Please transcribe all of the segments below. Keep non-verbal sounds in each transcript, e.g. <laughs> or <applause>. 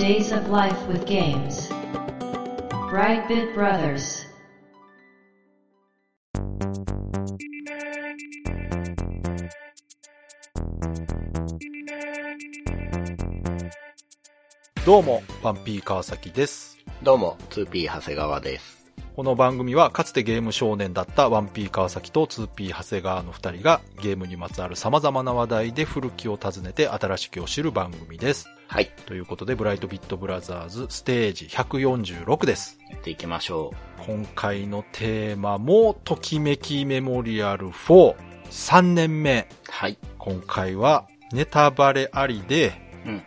Days of Life with Games. Brightbit Brothers. どうも、パンピー川崎です。どうも、2P 長谷川です。この番組はかつてゲーム少年だった 1P 川崎と 2P 長谷川の二人がゲームにまつわる様々な話題で古きを訪ねて新しきを知る番組です。はい。ということで、ブライトビットブラザーズステージ146です。やっていきましょ今回のテーマも、ときめきメモリアル4、3年目。う。はい。今回はネタバレありで、うんうん。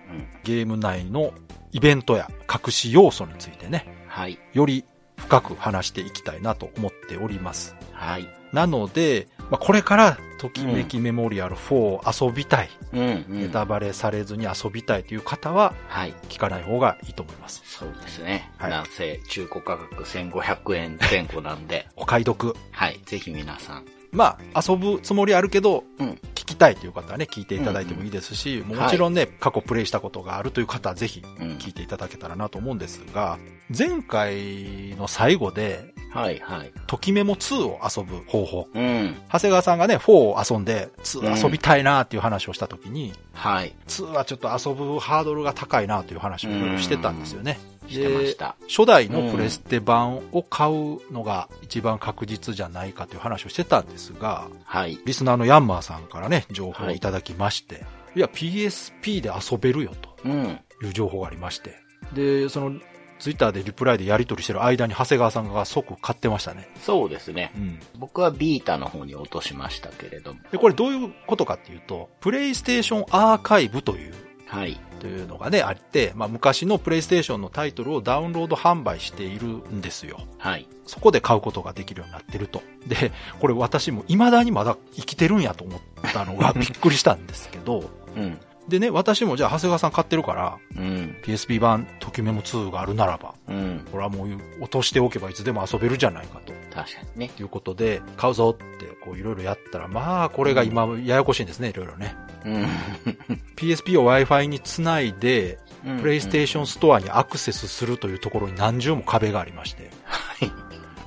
ゲーム内のイベントや隠し要素についてね、はい。より深く話していきたいなと思っております。はい。なので、まあ、これから、ときめきメモリアル4を遊びたい、うんうん。ネタバレされずに遊びたいという方は、はい。聞かない方がいいと思います。そうですね。はいなんせ、中古価格1500円前後なんで、<laughs> お買い得。はい。ぜひ皆さん。まあ、遊ぶつもりあるけど、うん。聞きたいという方はね、聞いていただいてもいいですし、もちろんね、過去プレイしたことがあるという方はぜひうん。聞いていただけたらなと思うんですが、前回の最後で、はいはい。ときメモ2を遊ぶ方法。うん。長谷川さんがね、4を遊んで、2遊びたいなっていう話をしたときに、はい。2はちょっと遊ぶハードルが高いなという話をしてたんですよね。してました。初代のプレステ版を買うのが一番確実じゃないかという話をしてたんですが、はい。リスナーのヤンマーさんからね、情報をいただきまして、い、や、PSP で遊べるようん。という情報がありまして、で、その、ツイッターでリプライでやり取りしてる間に長谷川さんが即買ってましたね。そうですねう。ん。僕はビータの方に落としましたけれども。で、これどういうことかっていうと、プレイステーションアーカイブという、はい。というのがね、あって、まあ昔のプレイステーションのタイトルをダウンロード販売しているんですよ。はい。そこで買うことができるようになってると。で、これ私も未だにまだ生きてるんやと思ったのがびっくりしたんですけど、うん。でね、私もじゃあ長谷川さん買ってるから、うん。PSP 版ときメモ2があるならば、うん。これはもう落としておけばいつでも遊べるじゃないかと。確かにね。いうことで、買うぞって、こういろいろやったら、まあ、これが今、ややこしいんですね、いろいろね。うん。<laughs> PSP を Wi-Fi につないで、プレイステーションストアにアクセスするというところに何重も壁がありまして。はい。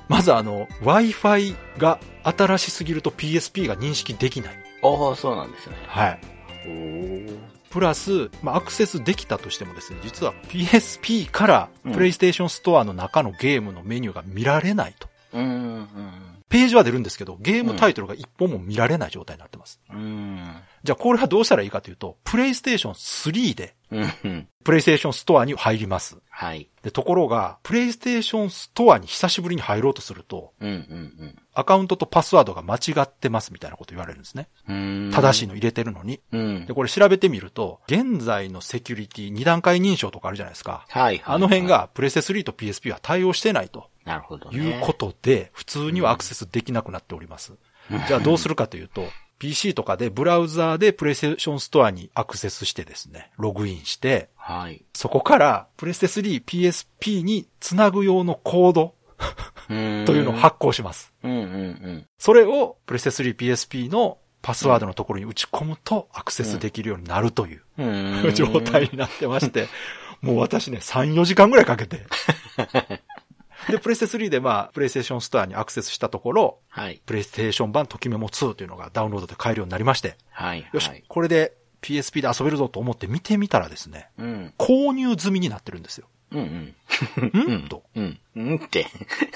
まずあの、Wi-Fi が新しすぎると PSP が認識できない。ああ、そうなんですね。はい。プラス、まあ、アクセスできたとしてもですね、実は PSP からうんプレイステーションストアの中のゲームのメニューが見られないと。うん。うん。ページは出るんですけど、ゲームタイトルが一本も見られない状態になってます。うん。じゃあこれはどうしたらいいかというと、プレイステーション3で、うん。プレイステーションストアに入ります。はい。で、ところが、プレイステーションストアに久しぶりに入ろうとすると、うんうんアカウントとパスワードが間違ってますみたいなこと言われるんですね。うん。正しいの入れてるのに。うんで、。これ調べてみると、現在のセキュリティ2段階認証とかあるじゃないですか。はいはい。あの辺。がプレステ3と PSP は対応してないとなるほどね。いうことで、普通にはアクセスできなくなっております。じゃあどうするかというと、PC とかでブラウザーでプレイステーションストアにアクセスしてですね、ログインして、はい。そこからプレステ3、PSP につなぐ用のコードうんというのを発行します。うんうんうん。それをプレステ3、PSP のパスワードのところに打ち込むとアクセスできるようになるといううん。<laughs> 状態になってまして、もう私ね、3、4時間ぐらいかけて。で、プレステ3でまあ、プレイステーションストアにアクセスしたところ、はい。プレイステーション版ときメモ2というのがダウンロードで買えるようになりまして、はい。よしはい、これで PSP で遊べるぞと思って見てみたらですね、うん。購入済みになってるんですよ。うんうん。ん？と。うん。うんって。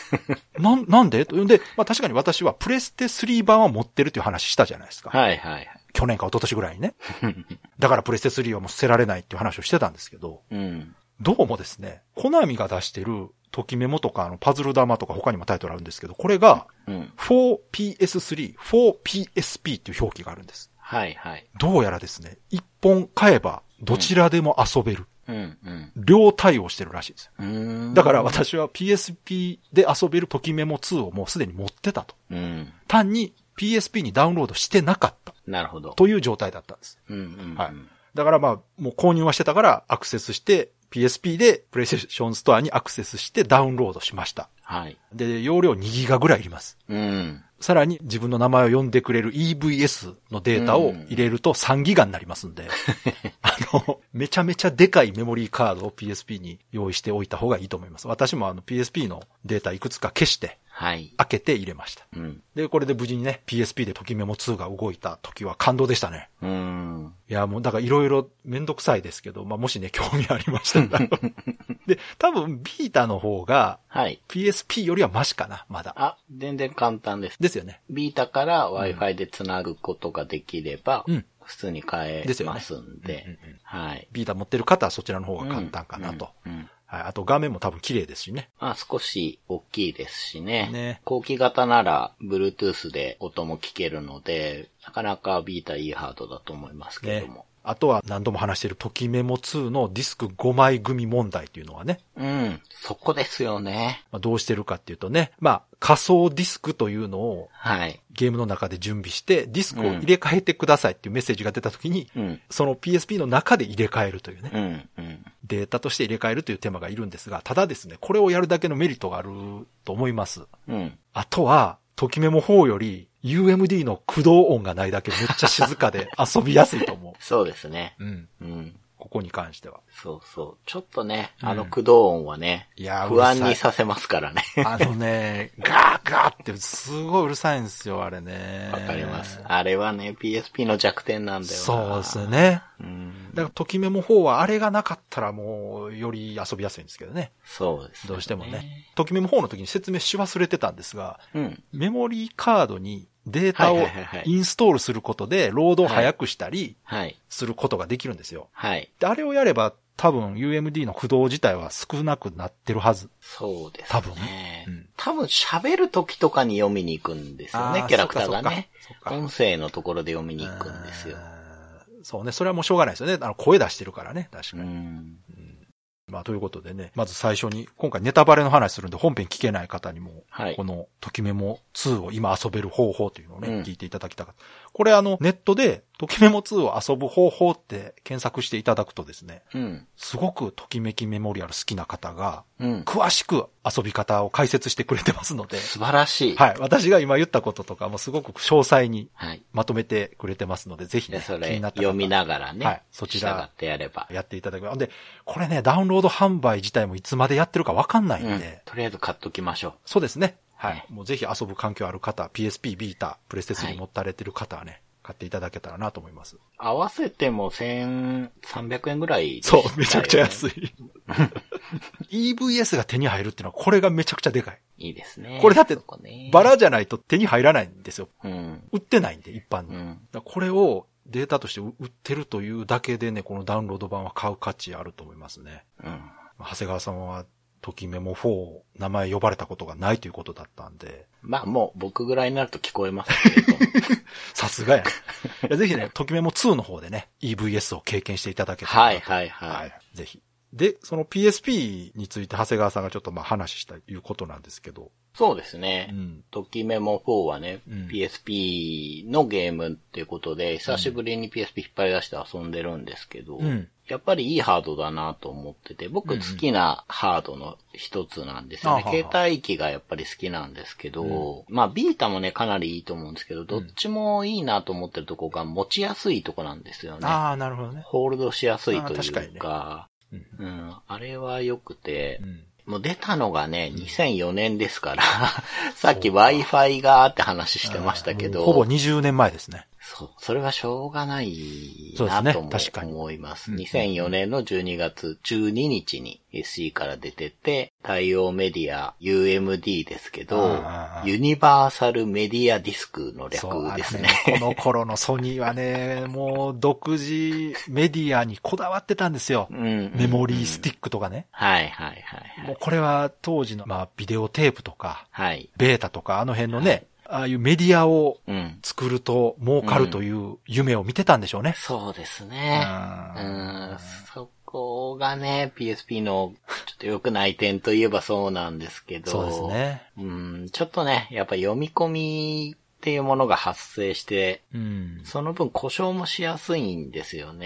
<laughs> なん、なんで？とで、まあ確かに私はプレステ3版は持ってるという話したじゃないですか。はいはい。去年か一昨年ぐらいにね。<laughs> だからプレステ3はもう捨てられないっていう話をしてたんですけど、うん。どうもですね、コナミが出してる、ときメモとか、あの、パズル玉とか他にもタイトルあるんですけど、これが、うん。4PS3、4PSP っていう表記があるんです。はいはい。どうやらですね、一本買えば、どちらでも遊べる。うんうん。両対応してるらしいですよ。うん。だから私は PSP で遊べるときメモ2をもうすでに持ってたと。うん。単に PSP にダウンロードしてなかったなるほど。という状態だったんです。うんうん。はい。だからまあ、もう購入はしてたからアクセスして、PSP でプレイステーションストアにアクセスしてダウンロードしました。はい。で、容量2ギガぐらいいります。うん。さらに自分の名前を呼んでくれる EVS のデータを入れると3ギガになりますんで、<laughs> あの、めちゃめちゃでかいメモリーカードを PSP に用意しておいた方がいいと思います。私もあの PSP のデータいくつか消して、はい。開けて入れました。うん。で、これで無事にね、PSP でときメモ2が動いた時は感動でしたね。うーん。いや、もうだからいろいろめんどくさいですけど、まあ、もしね、興味ありましたら。<laughs> で、多分ビータの方がはい。PSP よりはマシかな、まだ。あ、全然簡単です。ですよね。ビータから Wi-Fi で繋ぐことができれば、うん普通に買えますんで、うんうんうんはい。ビータ持ってる方はそちらの方が簡単かなと。はい。あと画面も多分綺麗ですしね。まあ少し大きいですしね。ね後期型なら Bluetooth で音も聞けるので、なかなかビータいいハードだと思いますけども。。あとは何度も話しているときメモ2のディスク5枚組問題っていうのはね、うん。そこですよね。まあ、どうしてるかっていうとね、まあ仮想ディスクというのをはい。ゲームの中で準備して、ディスクを入れ替えてくださいっていうメッセージが出た時に、うん。その PSP の中で入れ替えるというね、うん。うん。データとして入れ替えるという手間がいるんですが、ただですね、これをやるだけのメリットがあると思います。うん。あとは、ときメモ4より UMD の駆動音がないだけめっちゃ静かで遊びやすいと思 <laughs> そうですね。う。うん。うん。ここに関しては。そうそう。ちょっとね、うんあの駆動音はね、いやー不安にさせますからね。あのね、<laughs> ガーガーってすごいうるさいんですよ、あれね。わかります。あれはね、PSP の弱点なんだよな。そうですね。うん。だから、ときメモ4はあれがなかったらもう、より遊びやすいんですけどね。そうです、どうしてもね。。ときメモ4の時に説明し忘れてたんですが、うん。メモリーカードにデータをインストールすることで、ロードを早くしたりはい。することができるんですよ。はい。で、あれをやれば、多分 UMD の駆動自体は少なくなってるはず。そうですね。多分ねうん多分喋る時とかに読みに行くんですよねキャラクターがね。音声のところで読みに行くんですよ。うんそうね、それはもうしょうがないですよね。あの、声出してるからね、確かうに。ん。まあ、ということでね、まず最初に、今回ネタバレの話するんで本編聞けない方にも、はいこの、ときメモ2を今遊べる方法というのをね、うん聞いていただきたかった。これあの、ネットで、ときメモ2を遊ぶ方法って検索していただくとですね、うん。すごくときめきメモリアル好きな方が、うん。詳しく遊び方を解説してくれてますので、素晴らしい。はい。私が今言ったこととかもすごく詳細にはい。まとめてくれてますので、ぜひで、ね、それ気になった方読みながらね。はいそちら従ってやれば。やっていただければ。で、これね、ダウンロード販売自体もいつまでやってるかわかんないんうんで、。とりあえず買っときましょう。そうですね。ははいい。もうぜひ遊ぶ環境ある方、PSP、ビータ、プレステはい3持たれてる方はね、買っていただけたらなと思います。合わせても1300円ぐらい、そう、めちゃくちゃ安い。い。EVS が手に入るっていうのは、これがめちゃくちゃでかい。いいですね。これだってバラじゃないと手に入らないんですよ。うん。売ってないんで、一般に。うん。らこれをデータとして売ってるというだけでね、このダウンロード版は買う価値あると思いますね。うん。長谷川さんは、ときメモ4、名前呼ばれたことがないということだったんで、まあもう僕ぐらいになると聞こえますけれども。<laughs> さすがや。ぜひね、ときメモ2の方でね、EVS を経験していただけたらはいはいはい。ぜひ。で、その PSP について長谷川さんがちょっとまあ話したいうことなんですけど、そうですね。うん。ときメモ4はね、うん PSP のゲームっていうことで、久しぶりに PSP 引っ張り出して遊んでるんですけど、うんやっぱりいいハードだなと思ってて、僕好きなハードの一つなんですよね。あはは携帯機がやっぱり好きなんですけど、まあビータもね、かなりいいと思うんですけど、どっちもいいなと思ってるとこが持ちやすいとこなんですよね。ああ、なるほどね。ホールドしやすいというかか、うんうん、あれは良くて、うん。もう出たのがね、2004年ですから、さっき Wi-Fi がって話してましたけど、ほぼ20年前ですね。そう、それはしょうがないそうですねなとも確かに思います。うん2004年の12月12日に SC から出てて、対応メディア UMD ですけどユニバーサルメディアディスクの略ですね。のね、この頃のソニーはね、<laughs> もう独自メディアにこだわってたんですよ。うんメモリースティック。とかね。はいはいはいはい。もうこれは当時の、まあ、ビデオテープとか、はい。ベータとか、あの辺のね、ああいうメディアをうん。作ると儲かるという夢を見てたんでしょうね。そうですね。ううんん、そこがね、PSP のちょっと良くない点といえばそうなんですけど。そうです。ね。うん、ちょっとね、やっぱ読み込みっていうものが発生して、うん。その分故障もしやすいんですよね。ね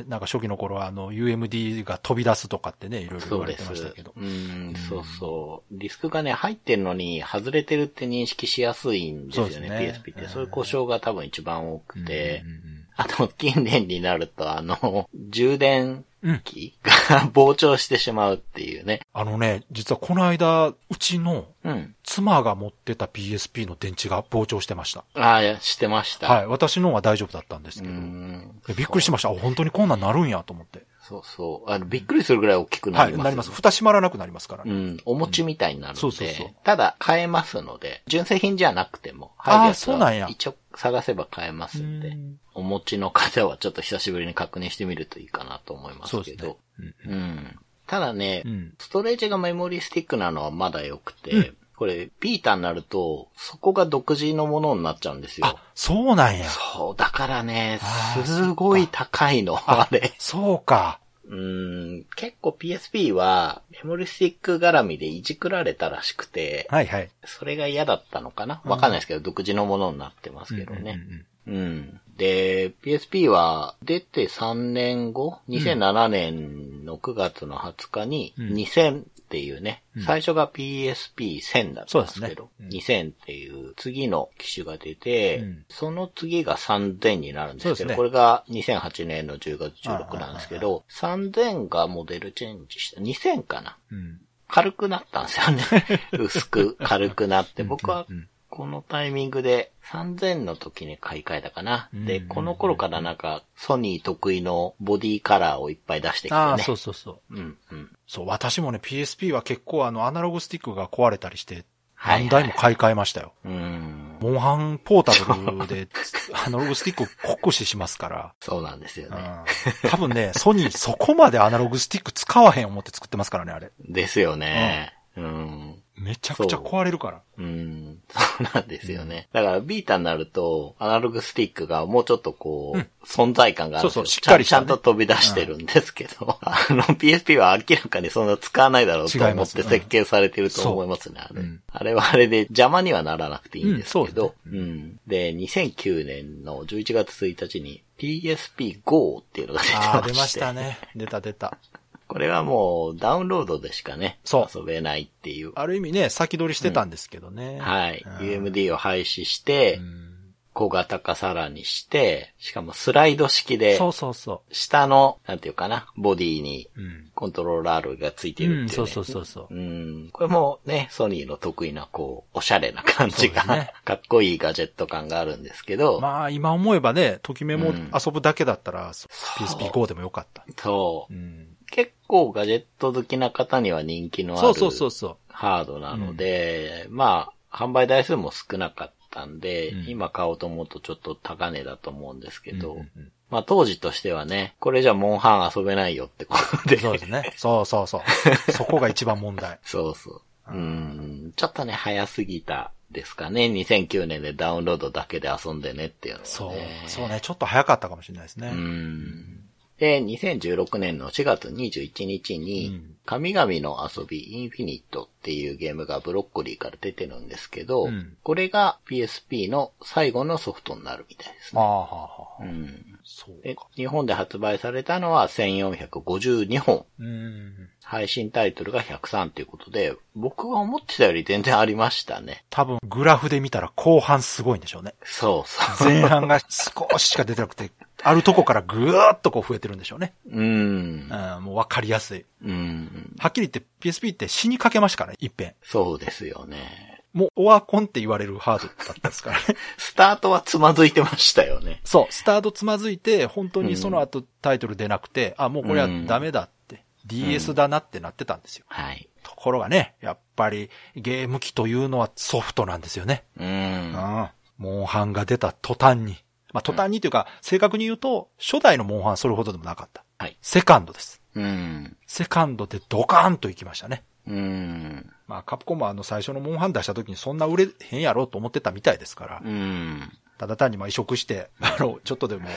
え、なんか初期の頃はあの UMD が飛び出すとかってね、いろいろ言われてましたけど。。うん、そうそう。ディスクがね、入ってるのに外れてるって認識しやすいんですよね、ね PSP って。そういう故障が多分一番多くて。うんうんうんあと、近年になると、あの、充電うん器が <laughs> 膨張してしまうっていうね。あのね、実はこの間、うちのうん。妻が持ってた PSP の電池が膨張してました。ああ、してました。はい。私のは大丈夫だったんですうけど。ん。びっくりしました。あ、本当にこんなんなるんやと思って。そうそう。あの、びっくりするぐらい大きくなはい、ります。なります。蓋閉まらなくなりますからね。うん。お餅みたいになるので、そうそうそうただ、買えますので、純正品じゃなくても、あー入るやつそうなんやは一応探せば買えますんでうん、お持ちの方はちょっと久しぶりに確認してみるといいかなと思いますけそうねど。。うん。ただね、うんストレージがメモリースティックなのはまだ良くて、うんこれ、ビータになると、そこが独自のものになっちゃうんですよあ。、そうなんや。そう、だからねすごい高いの、あれ。そうか。うん、結構 PSP はメモリースティック絡みでいじくられたらしくて、はいはい。それが嫌だったのかな？わかんないですけど、独自のものになってますけどね。うんうんうんうん。で、PSP は出て3年後、2007年の9月の20日にうん2000っていうね、うん最初が PSP1000 だったんですけど、そうです2000っていう次の機種が出て、うんその次が3000になるんですけど、ねこれが2008年の10月16なんですけど、3000がモデルチェンジした、2000かなうん。軽くなったんですよね。<laughs> 薄く軽くなって、僕はこのタイミングで3000の時に買い替えたかな。で、うんこの頃からなんかソニー得意のボディカラーをいっぱい出してきてね。ああ、そうそうそう。うんうん。そう、私もね、PSP は結構あの、アナログスティックが壊れたりして、はい何台も買い替えましたよ。うん。モンハンポータブルで、<laughs> アナログスティック酷使しますから。そうなんですよね。うん多分ね、ソニーそこまでアナログスティック使わへん思って作ってますからね、あれ。ですよね。うん。めちゃくちゃ壊れるから。うん。そうなんですよね。だからビータになると、アナログスティックがもうちょっとこう、うん存在感があるそうそうしっかりねちゃんと飛び出してるんですけど、あの PSP は明らかにそんな使わないだろうと思って設計されてると思いますね、あれ。うんあれはあれで邪魔にはならなくていいんですけど、うんうんで2009年の11月1日に PSP Go っていうのが出てまして。ああ、出ましたね。出た出た。これはもうダウンロードでしかね、そう遊べないっていう。ある意味ね、先取りしてたんですけどね。はい。うん UMD を廃止して、うん小型化さらにして、しかもスライド式で、そうそうそ下の、なんていうかな、ボディにう。うん。コントローラーがついてるっていう、ねうん、そうそうそうそう。うん。これもね、ソニーの得意な、こう、おしゃれな感じが、ね <laughs> かっこいいガジェット感があるんですけど、まあ、今思えばね、ときめもうん遊ぶだけだったら、そう PSP GO でもよかった。そうう。ん。結構ガジェット好きな方には人気のあるそうそうそうそハードなので、まあ、販売台数も少なかったんで、うん今買おうと思うとちょっと高値だと思うんですけう。ど、うんうんうんまあ当時としてはね、これじゃモンハン遊べないよってことで。そうですね。そうそうそう。<laughs> そこが一番問題。そうそう。うん、ちょっとね、早すぎたですかね。2009年でダウンロードだけで遊んでねっていうのは、ね。そう。そうね。ちょっと早かったかもしれないですね。うん。で、2016年の4月21日うにん、神々の遊びインフィニットっていうゲームがブロッコリーから出てるんですけど、うんこれが PSP の最後のソフトになるみたいですね。あ。うん。でそうか。日本で発売されたのは1452本。うん。配信タイトルが103ということで、僕が思ってたより全然ありましたね。多分、グラフで見たら後半すごいんでしょうね。そうそう。前半が少ししか出てなくて、あるとこからぐーっとこう増えてるんでしょうね。うん。うん、もうわかりやすい。うん。はっきり言って PSP って死にかけましたからね、一遍。そうですよね。もうオワコンって言われるハードだったですからね。<laughs> スタートはつまずいてましたよね。そう、スタートつまずいて、本当にその後タイトル出なくて、あ、もうこれはダメだって、DS だなってなってたんですよ。はい。ところがね、やっぱりゲーム機というのはソフトなんですよね。う。うんん。モンハンが出た途端に。まあ、途端にというか、正確に言うと、初代のモンハンはそれほどでもなかった。はい。セカンドです。うん。セカンドでドカーンと行きましたね。うん。まあ、カプコンもあの最初のモンハン出した時にそんな売れへんやろうと思ってたみたいですから、うん。ただ単にまあ移植して、<laughs> あの、ちょっとでも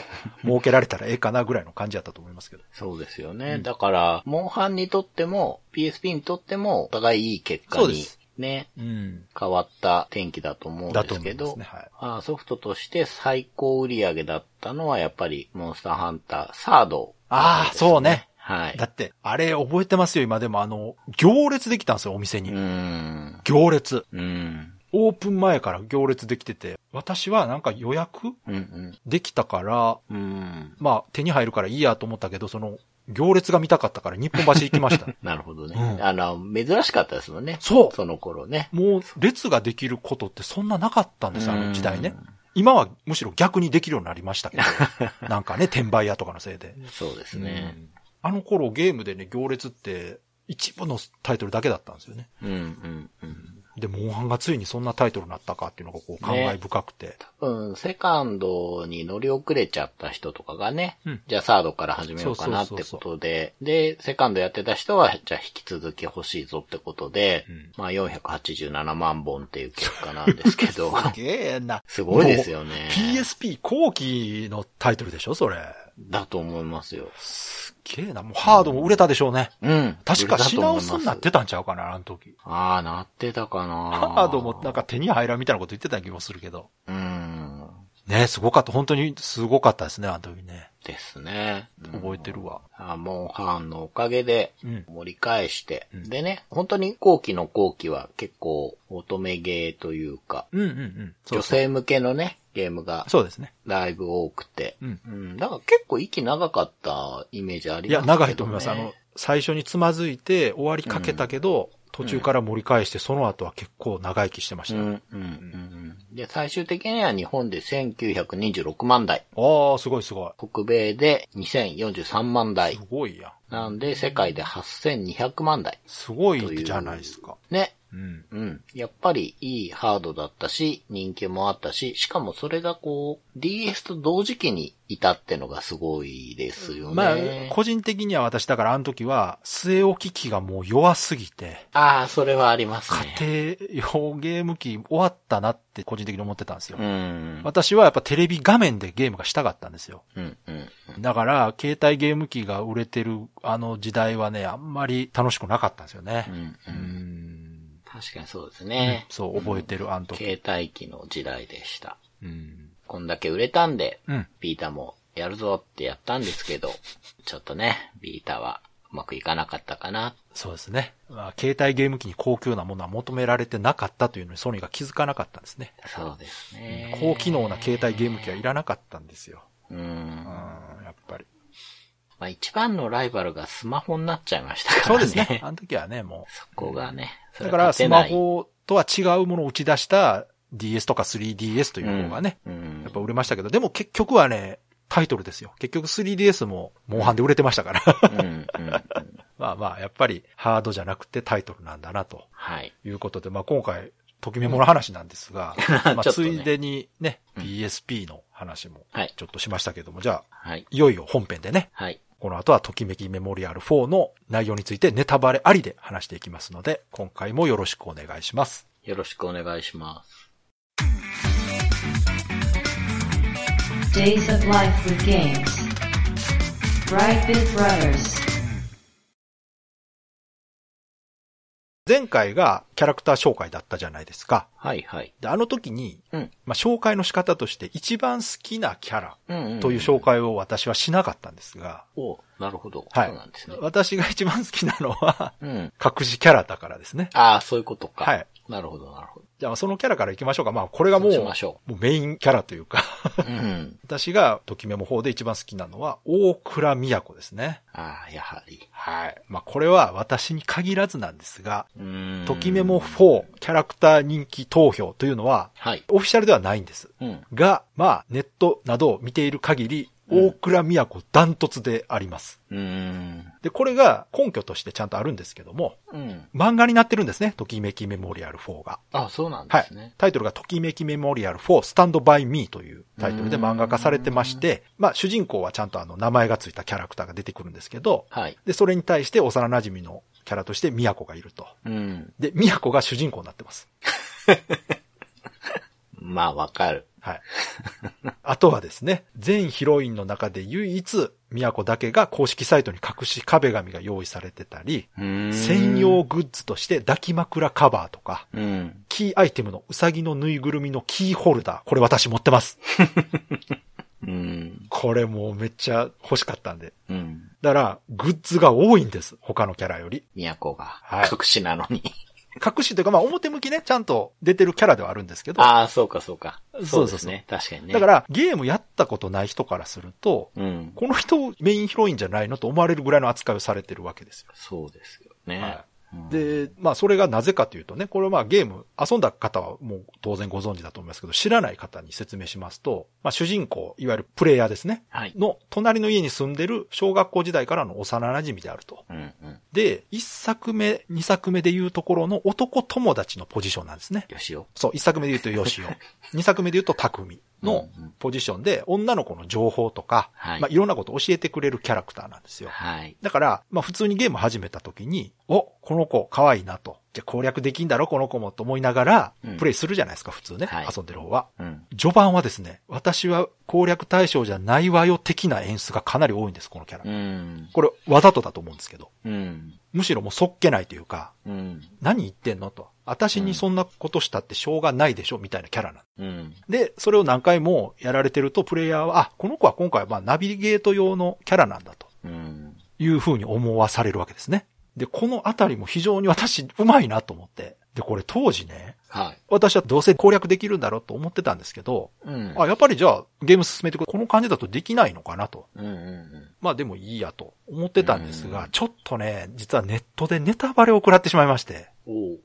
儲けられたらええかなぐらいの感じだったと思いますけど。そうですよね。だから、モンハンにとっても、PSP にとっても、お互いいい結果にね、うん。変わった天気だと思うんですけど、ね。はい。ソフトとして最高売り上げだったのはやっぱりモンスターハンターサード、ああ、そうね。。はい。だって、あれ覚えてますよ、今でもあの、行列できたんですよ、お店に。うーん。行列。うん。オープン前から行列できてて、私はなんか予約うんできたから、うん。うん。まあ手に入るからいいやと思ったけど、その、行列が見たかったから日本橋行きました。<laughs> なるほどね。うんあの、珍しかったですもんね。そうその頃ね。もう列ができることってそんななかったんですよ、あの時代ねうん。今はむしろ逆にできるようになりましたけど、<laughs> なんかね、転売屋とかのせいで。そうですね。うんあの頃ゲームでね、行列って一部のタイトルだけだったんですよね。うん、うん、うん。で、モンハンがついにそんなタイトルになったかっていうのがこう感慨深くて。多分、セカンドに乗り遅れちゃった人とかがね、うんじゃあサードから始めようかなってことで、で、セカンドやってた人は、じゃあ引き続き欲しいぞってことで、うんまあ487万本っていう結果なんですけど、<laughs> すげえな。すごいですよね。PSP 後期のタイトルでしょそれ。だと思いますよ。すっげえな。もうハードも売れたでしょうね。うん。確か品薄にななってたんちゃうかな、あの時。ああ、なってたかなハードもなんか手に入らんみたいなこと言ってた気もするけど。うん。ねすごかった。本当にすごかったですね、あの時ね。ですね。覚えてるわ。あモンハンのおかげでうん盛り返して、うんでね、本当に後期の後期は結構乙女ゲーというか、うんうんうん。女性向けのね、ゲームがそうですね。だいぶ多くて、うんうん。だから結構息長かったイメージありますけど、いや、ね。長いと思います。あの、最初につまずいて終わりかけたけど、途中から盛り返して、その後は結構長生きしてました。うん、うん、うんうん。で、最終的には日本で1926万台、ああ、すごいすごい。北米で2043万台す、ごいやん。なんで世界で8200万台。すごいじゃないですか。ね。うん。うん。やっぱりいいハードだったし、人気もあったし、しかもそれがこう、DS と同時期にいたってのがすごいですよね。まあ、個人的には私、だからあの時は、据え置き機がもう弱すぎて、ああ、それはありますね。家庭用ゲーム機終わったなって個人的に思ってたんですよ。うん。私はやっぱテレビ画面でゲームがしたかったんですよ。うん、うん。だから、携帯ゲーム機が売れてるあの時代はね、あんまり楽しくなかったんですよねう。ん、う。うんん。確かにそうですね。そう、覚えてる、あの時。携帯機の時代でした。うん。こんだけ売れたんで、うん。ビータもやるぞってやったんですけど、<laughs> ちょっとね、ビータはうまくいかなかったかな。そうですね。まあ、携帯ゲーム機に高級なものは求められてなかったというのにソニーが気づかなかったんですね。そうですね。高機能な携帯ゲーム機はいらなかったんですよ。う。うんん、やっぱり。まあ一番のライバルがスマホになっちゃいましたからね。そうですね。あの時はね、もそこがね。う。だからスマホとは違うものを打ち出した DS とか 3DS という方がね、勝てない、うんやっぱ売れましたけど、でも結局はね、タイトルですよ。結局 3DS もモンハンで売れてましたから。うん、うん、うん。<laughs> まあまあ、やっぱりハードじゃなくてタイトルなんだな、とはい。いうことで、まあ今回、ときメモの話なんですが、<laughs> まあついでにね、うん PSP の話もはい。ちょっとしましたけども、じゃあ、はい。いよいよ本編でね、はい。この後はときめきメモリアル4の内容についてネタバレありで話していきますので、今回もよろしくお願いします。よろしくお願いします。Days of Life with Games. Brightbit Brothers. 前回がキャラクター紹介だったじゃないですか。はい、はい。で、あの時に、うん。まあ、紹介の仕方として一番好きなキャラうん、うん。という紹介を私はしなかったんですが、おなるほど。はいそうなんですね。私が一番好きなのは、うん。<laughs> 隠しキャラだからですね。ああ、そういうことか。はい。なるほど、なるほど。じゃあそのキャラから行きましょうか。まあこれがもう、うしましょうメインキャラというか、うん。<laughs> 私がときメモ4で一番好きなのは、大倉都ですね。ああ、やはり。はい。まあこれは私に限らずなんですが。ときメモ4キャラクター人気投票というのは、はい。オフィシャルではないんです。うん。が、まあネットなどを見ている限り、うん大倉都ダントツであります。うーん。で、これが根拠としてちゃんとあるんですけども、うん。漫画になってるんですね。ときめきメモリアル4が。あそうなんではいすね。。タイトルがときめきメモリアル4スタンドバイミーというタイトルで漫画化されてまして、まあ主人公はちゃんとあの名前がついたキャラクターが出てくるんですけど、はい。で、それに対して幼馴染のキャラとして宮子がいると。うん。で、宮子が主人公になってます。<laughs> まあ、わかる。はい。あとはですね、全ヒロインの中で唯一、都だけが公式サイトに隠し壁紙が用意されてたり、専用グッズとして抱き枕カバーとか、うん。キーアイテムのうさぎのぬいぐるみのキーホルダー。これ私持ってます。<laughs> うん。これもうめっちゃ欲しかったんで。うん。だから、グッズが多いんです。他のキャラより。都がはい。隠しなのに。隠しというか、まあ表向きね、ちゃんと出てるキャラではあるんですけど。ああ、そうかそうか。そうですね。確かにね。、だからら、ゲームやったことない人からすると、うん。この人メインヒロインじゃないのと思われるぐらいの扱いをされてるわけですよ。そうですよね。はいうんで、まあそれがなぜかというとね、これはまあゲーム遊んだ方はもう当然ご存知だと思いますけど、知らない方に説明しますと、まあ主人公、いわゆるプレイヤーですね。はい。の隣の家に住んでる小学校時代からの幼馴染であると。うんうん。で、一作目、二作目で言うところの男友達のポジションなんですね。よしよ。そう、一作目で言うとヨシオ。<laughs> 二作目で言うと匠のうんうんポジションで、女の子の情報とか、はいまあいろんなことを教えてくれるキャラクターなんですよ。はい。だから、まあ普通にゲーム始めた時に、お、この子可愛いなと。じゃあ攻略できんだろ、この子もと思いながらうん、プレイするじゃないですか、普通ね。はい遊んでる方は。うん。序盤はですね、私は攻略対象じゃないわよ的な演出がかなり多いんです、このキャラ。うん。これ、わざとだと思うんですけど。うん。むしろもうそっけないというか、うん。何言ってんのと。私にそんなことしたってしょうがないでしょみたいなキャラなんうん。で、それを何回もやられてると、プレイヤーは、あ、この子は今回はまあナビゲート用のキャラなんだとうん。いう風に思わされるわけですね。で、このあたりも非常に私、うまいなと思って。で、これ当時ね、はい。私はどうせ攻略できるんだろうと思ってたんですけど、うん。あ、やっぱりじゃあゲーム進めてくこの感じだとできないのかなと。うんうんまあでもいいやと思ってたんですがうん、ちょっとね、実はネットでネタバレを食らってしまいまして。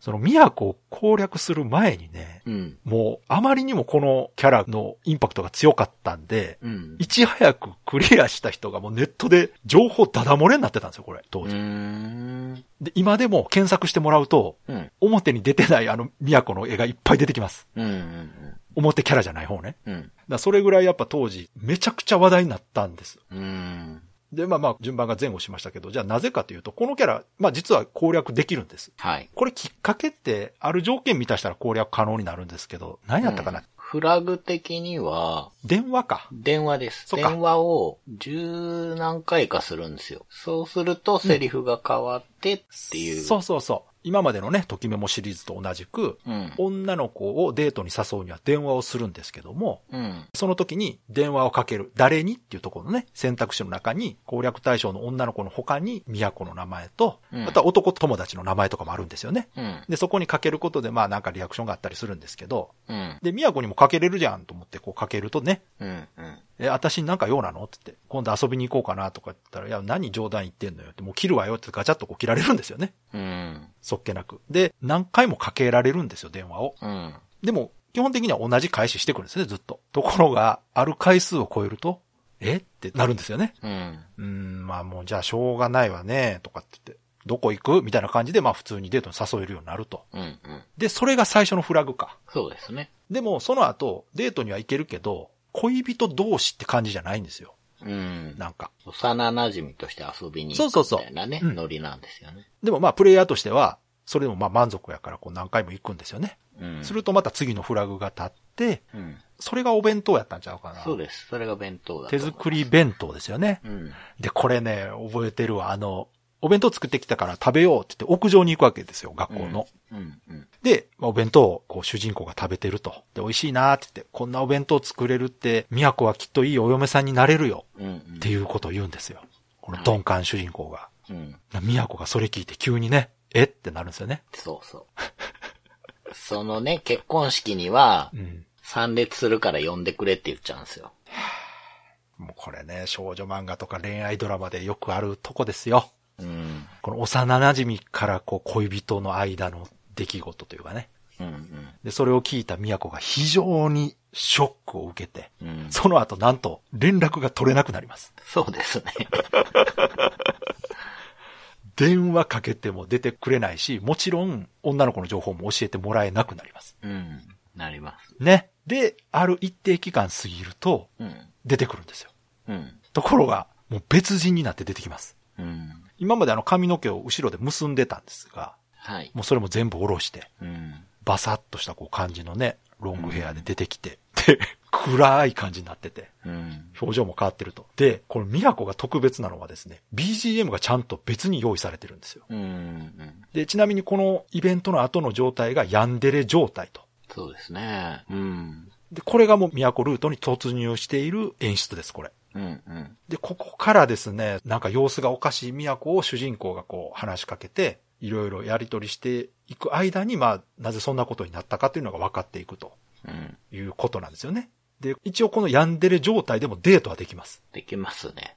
その都を攻略する前にね、うん。もうあまりにもこのキャラのインパクトが強かったんで、うん。いち早くクリアした人がもうネットで情報ダダ漏れになってたんですよ、これ、当う時。ん。で、今でも検索してもらうと、うん。表に出てないあの都の絵がいっぱい出てきます。うん。うん。表キャラじゃない方ね。うん。だそれぐらいやっぱ当時めちゃくちゃ話題になったんです。うん。で、まあまあ順番が前後しましたけど、じゃあなぜかというと、このキャラ、まあ実は攻略できるんです。はい。これきっかけって、ある条件満たしたら攻略可能になるんですけど、何やったかな、フラグ的には、電話か。電話です。電話を十何回かするんですよ。そうするとセリフが変わってっていう。そうそうそう。今までのね、ときメモシリーズと同じく、うん。女の子をデートに誘うには電話をするんですけども、うん。その時に電話をかける。誰にっていうところのね、選択肢の中に攻略対象の女の子の他に都の名前と、うんあとは男友達の名前とかもあるんですよね。うん。で、そこにかけることでまあなんかリアクションがあったりするんですけど、うん。で、都にもかけれるじゃんと思ってこうかけるとね、うん。うん。え、私になんか用なの？って言って、今度遊びに行こうかなとか言ったら、いや、何冗談言ってんのよって、もう切るわよってガチャッとこう切られるんですよね。うん。そっけなく。で、何回もかけられるんですよ、電話を。うん。でも、基本的には同じ返ししてくるんですね、ずっと。ところが、ある回数を超えると、え？ってなるんですよね。うん。うーん、まあもうじゃあしょうがないわね、とかって言って、どこ行く？みたいな感じで、まあ普通にデートに誘えるようになると。うん。うん。で、それが最初のフラグか。そうですね。でも、その後、デートには行けるけど、恋人同士って感じじゃないんですよ。うん。なんか。幼馴染として遊びに行くそうそうそうみたいなね、うんノリなんですよね。でもまあ、プレイヤーとしては、それでもまあ満足やから、こう何回も行くんですよね。うん。するとまた次のフラグが立って、うん。それがお弁当やったんちゃうかな。そうです。それが弁当だと手。作り弁当ですよね。うん。で、これね、覚えてるわ。あの、お弁当作ってきたから食べようって言って屋上に行くわけですよ、学校の。うん。うん。で、まあお弁当をこう主人公が食べてると。で、美味しいなって言って、こんなお弁当作れるって、都はきっといいお嫁さんになれるようん。うんっていうことを言うんですよ。この鈍感主人公が。うん。都がそれ聞いて急にね、えってなるんですよね。そうそう。<laughs> そのね、結婚式にはう、ん。参列するから呼んでくれって言っちゃうんですよ。もうこれね、少女漫画とか恋愛ドラマでよくあるとこですよ。うん。この幼馴染からこう恋人の間の出来事というかね。うん。で、それを聞いた都が非常にショックを受けて、うん。うん。その後なんと連絡が取れなくなります。そうですね。<laughs> 電話かけても出てくれないし、もちろん女の子の情報も教えてもらえなくなります。うん。なります。ね。で、ある一定期間過ぎるとうん。出てくるんですよ。うん。ところが、もう別人になって出てきます。うん。今まであの髪の毛を後ろで結んでたんですが、はい。もうそれも全部下ろして、うん。バサッとしたこう感じのね、ロングヘアで出てきて、で、暗い感じになってて、うん。表情も変わってると。で、この宮古が特別なのはですね、BGM がちゃんと別に用意されてるんですよ。うん。うん。で、ちなみにこのイベントの後の状態がヤンデレ状態と。そうですね。うん。で、これがもう宮古ルートに突入している演出です、これ。うん。うん。で、ここからですね、なんか様子がおかしい宮古を主人公がこう話しかけて、いろいろやり取りしていく間に、まあ、なぜそんなことになったかというのが分かっていくとうん。いうことなんですよね。で、一応このヤンデレ状態でもデートはできます。できますね。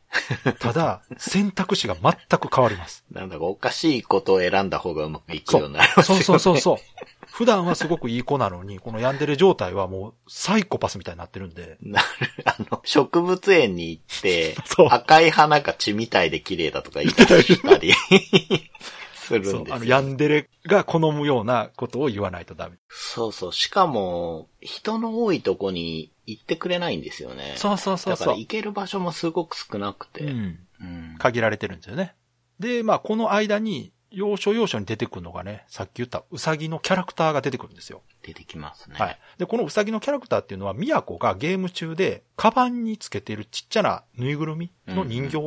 ただ、<laughs> 選択肢が全く変わります。なんだかおかしいことを選んだ方がうまくいくそようになりますよね。そうそうそうそう。普段はすごくいい子なのに、このヤンデレ状態はもうサイコパスみたいになってるんで、なる、あの、植物園に行って <laughs> 赤い花が血みたいで綺麗だとか言い出したり <laughs> するんですよ。あの、ヤンデレが好むようなことを言わないとダメ。そうそう。しかも、人の多いとこに行ってくれないんですよね。そうそうそうそうだから行ける場所もすごく少なくて。うん。うん限られてるんですよね。で、まあ、この間に、要所要所に出てくるのがね、さっき言ったウサギのキャラクターが出てくるんですよ。出てきますね。はい。で、このウサギのキャラクターっていうのは、ミヤコがゲーム中で、カバンにつけているちっちゃなぬいぐるみの人形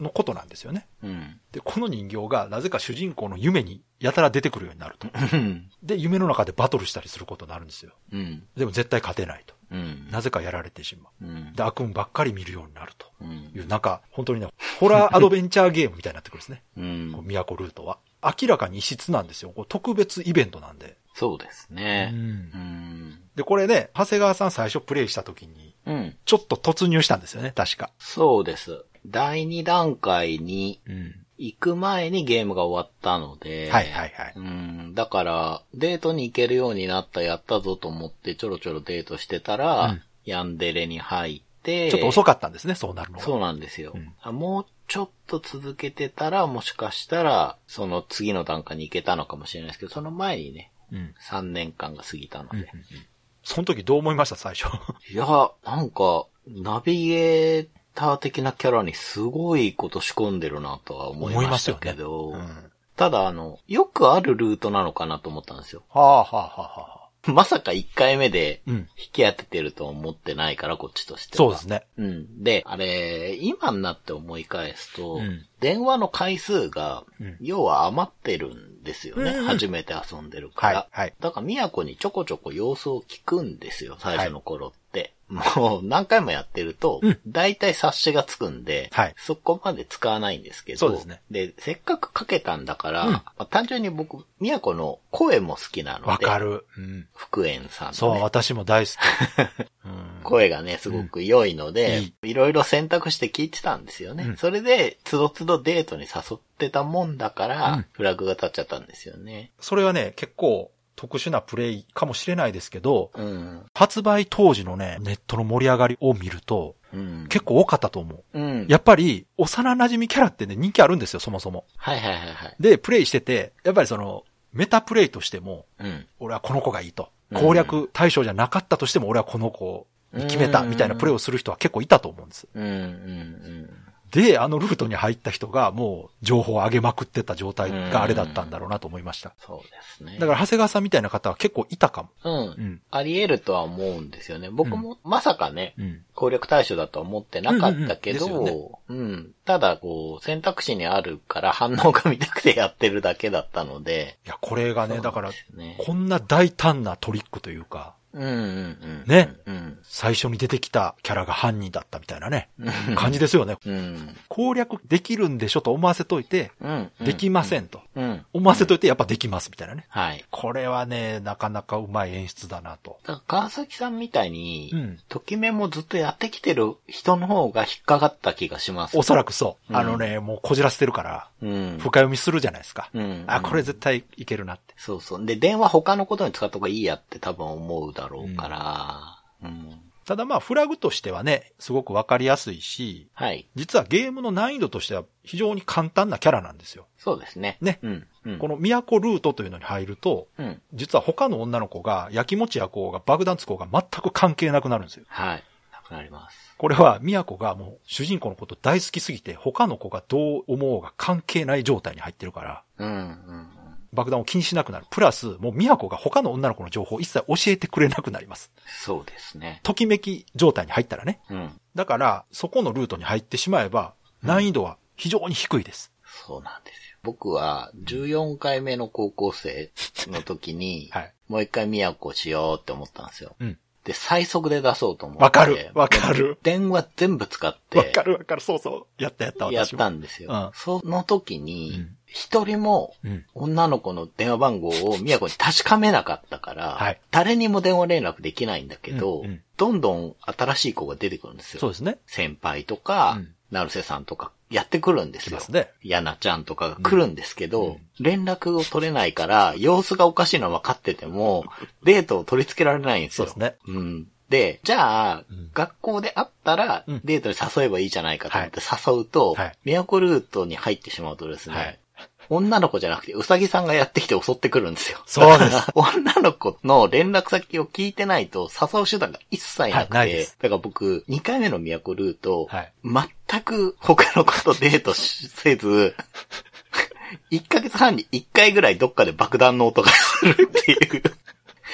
のことなんですよね。うん。で、この人形が、なぜか主人公の夢にやたら出てくるようになると。うん。で、夢の中でバトルしたりすることになるんですよ。うん。でも絶対勝てないと。うん。なぜかやられてしまう。うん。で、悪夢ばっかり見るようになるとうんいう、なんか、本当にね、ホラーアドベンチャーゲームみたいになってくるんですね。うんこう都ルートは。明らかに異質なんですよ。こう特別イベントなんで。そうですね。うんうん。で、これね、長谷川さん最初プレイした時に、うん。ちょっと突入したんですよね、確か。そうです。第2段階にうん。行く前にゲームが終わったので、はいはいはい。うん。だから、デートに行けるようになった、やったぞと思ってちょろちょろデートしてたら、うんヤンデレに入って、ちょっと遅かったんですね、そうなるのが。そうなんですよ、うんあもうちょっと続けてたら、もしかしたら、その次の段階に行けたのかもしれないですけど、その前にね、うん。3年間が過ぎたのうん。うんで。その時どう思いました、最初？<laughs> いや、なんか、ナビゲーター的なキャラにすごいこと仕込んでるなとは思いましたけど、ねうんただあの、よくあるルートなのかなと思ったんですよ。はあはあはあはあ。まさか1回目でうん。引き当ててると思ってないから、こっちとしては。そうですね。うん。で、あれ、今になって思い返すと、うん電話の回数が、うん要は余ってるんですよね。うんうん初めて遊んでるから。はいはいだから、宮古にちょこちょこ様子を聞くんですよ、最初の頃って。もう、何回もやってると、うん大体察しがつくんで、はいそこまで使わないんですけど、そうですねで、せっかくかけたんだから、うんまあ単純に僕、宮古の声も好きなので、わかる。うん。福縁さんの、ね。そう、私も大好き。<laughs> うん。声がね、すごく良いので、うんいろいろ選択して聞いてたんですよね。うんそれで、つどつどデートに誘ってたもんだから、うんフラグが立っちゃったんですよね。それはね、結構特殊なプレイかもしれないですけど、うん。発売当時のね、ネットの盛り上がりを見ると、うん。結構多かったと思う。うん。やっぱり、幼馴染キャラってね、人気あるんですよ、そもそも。はいはいはいはい。で、プレイしてて、やっぱりその、メタプレイとしても、うん。俺はこの子がいいと。うん攻略対象じゃなかったとしても、俺はこの子に決めた、みたいなプレイをする人は結構いたと思うんです。うん。うん。で、あのルートに入った人がもう情報を上げまくってた状態があれだったんだろうなと思いました。そうですね。だから長谷川さんみたいな方は結構いたかも。うん。うん。あり得るとは思うんですよね。僕も、まさかね、うん。攻略対象だとは思ってなかったけど、うんうんうんうん。ただ、こう、選択肢にあるから反応が見たくてやってるだけだったので、いや、これがね、だから、ね。こんな大胆なトリックというか、うんうんうん。ねうん。最初に出てきたキャラが犯人だったみたいなね、うん。感じですよね。うん。攻略できるんでしょと思わせといて、うん。できませんと。うん。思わせといてやっぱできますみたいなね。はい。これはね、なかなかうまい演出だなと。だから川崎さんみたいに、うんときめもずっとやってきてる人の方が引っかかった気がします。おそらくそう。うんあのね、もうこじらせてるから、うん。深読みするじゃないですか。うん。あ、これ絶対いけるなって。そうそう。で、電話他のことに使った方がいいやって多分思うだろうから、うん。ただまあ、フラグとしてはね、すごくわかりやすいし、はい。実はゲームの難易度としては非常に簡単なキャラなんですよ。そうですね。ねうん。うん。この都ルートというのに入ると、うん。実は他の女の子が、焼きもち焼こうが爆弾つこうが全く関係なくなるんですよ。はい。なくなります。これは、宮子がもう主人公のこと大好きすぎて、他の子がどう思おうが関係ない状態に入ってるから、うん。うん。爆弾を気にしなくなる。プラス、もう宮子が他の女の子の情報を一切教えてくれなくなります。そうですね。ときめき状態に入ったらね。うん。だから、そこのルートに入ってしまえば、難易度は非常に低いです。そうなんですよ。僕は14回目の高校生の時に、<laughs> はい。もう一回宮古しようって思ったんですよ。うん。で、最速で出そうと思って。わかるわかる電話全部使って。わかるわかる。そうそう。やったやった。やったんですよ。うんその時うにん、一人もうん。女の子の電話番号を宮古に確かめなかったから、はい誰にも電話連絡できないんだけど、うんうんどんどん新しい子が出てくるんですよ。そうですね。先輩とか、うん成瀬さんとかやってくるんですよ。すね。やなちゃんとかが来るんですけど、うん連絡を取れないから、様子がおかしいのは分かってても、<laughs> デートを取り付けられないんですよ。そうですね。うん。で、じゃあ、うん学校で会ったらうん、デートに誘えばいいじゃないかと思って誘うと、はい都ルートに入ってしまうとですね、はい女の子じゃなくて、うさぎさんがやってきて襲ってくるんですよ。そうです。<laughs> 女の子の連絡先を聞いてないと、誘う手段が一切なくて、はいだから僕、2回目の都ルート、はい。全く他の子とデートしせず、<laughs> 1ヶ月半に1回ぐらいどっかで爆弾の音がするっていう、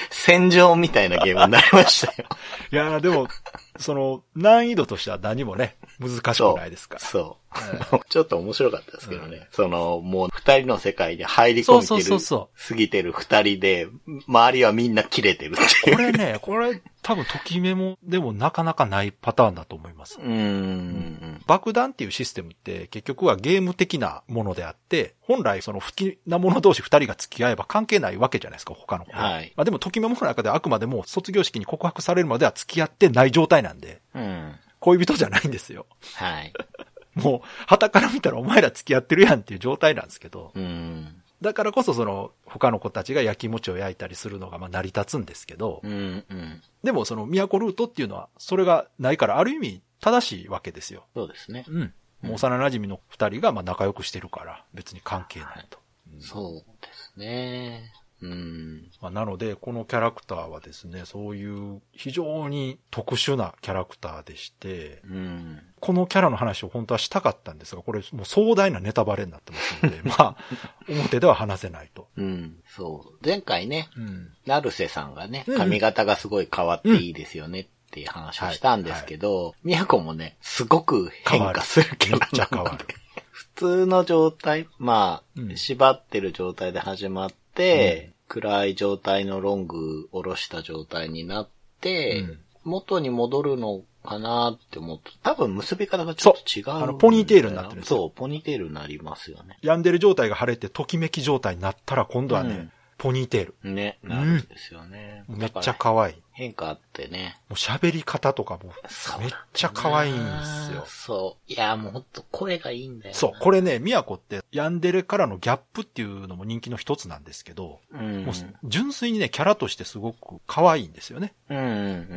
戦場みたいなゲームになりましたよ。いやーでも、その、難易度としては何もね、難しくないですから。そう。<laughs> ちょっと面白かったですけどね。その、もう二人の世界に入り込みてる、そうそうそうそ過ぎてる二人で、周りはみんな切れてるって。これね、これ多分、ときめも、でもなかなかないパターンだと思います。うーん。爆弾っていうシステムって結局はゲーム的なものであって、本来その好きな者同士二人が付き合えば関係ないわけじゃないですか、他の子は。はいまあでも、ときめもの中ではあくまでも卒業式に告白されるまでは付き合ってない状態なんで、うん。恋人じゃないんですよ。はい。もう、旗から見たらお前ら付き合ってるやんっていう状態なんですけど、うん。だからこそその、他の子たちが焼き餅を焼いたりするのがまあ成り立つんですけどう、ん。うん。でもその、都ルートっていうのは、それがないから、ある意味正しいわけですよ。そうですね。うん。もう幼馴染の二人がまあ仲良くしてるから、別に関係ないと。そうですね。うん。まあ、なので、このキャラクターはですね、そういう非常に特殊なキャラクターでして、うん。このキャラの話を本当はしたかったんですが、これもう壮大なネタバレになってますので、<laughs> まあ、表では話せないと。うん。そう。前回ね、うん。成瀬さんがねうん、髪型がすごい変わっていいですよねっていう話をしたんですけど、宮古もね、すごく変化するキャラなのでる。普通の状態、まあ、うん縛ってる状態で始まって、暗い状態のロング下ろした状態になって、うん元に戻るのかなって思って、多分結び方がちょっと違う。あのポニーテールになってるんですよそう、ポニーテールになりますよね。ヤンデレ状態が晴れて、ときめき状態になったら、今度はね、うんポニーテール。ね、なるんですよね。めっちゃ可愛い。変化あってね。もう喋り方とかも、めっちゃ可愛いんですよ。そう。いや、もうほんと声がいいんだよな。そう、これね、宮古って、ヤンデレからのギャップっていうのも人気の一つなんですけど、うん。もう純粋にね、キャラとしてすごく可愛いんですよね。うんうん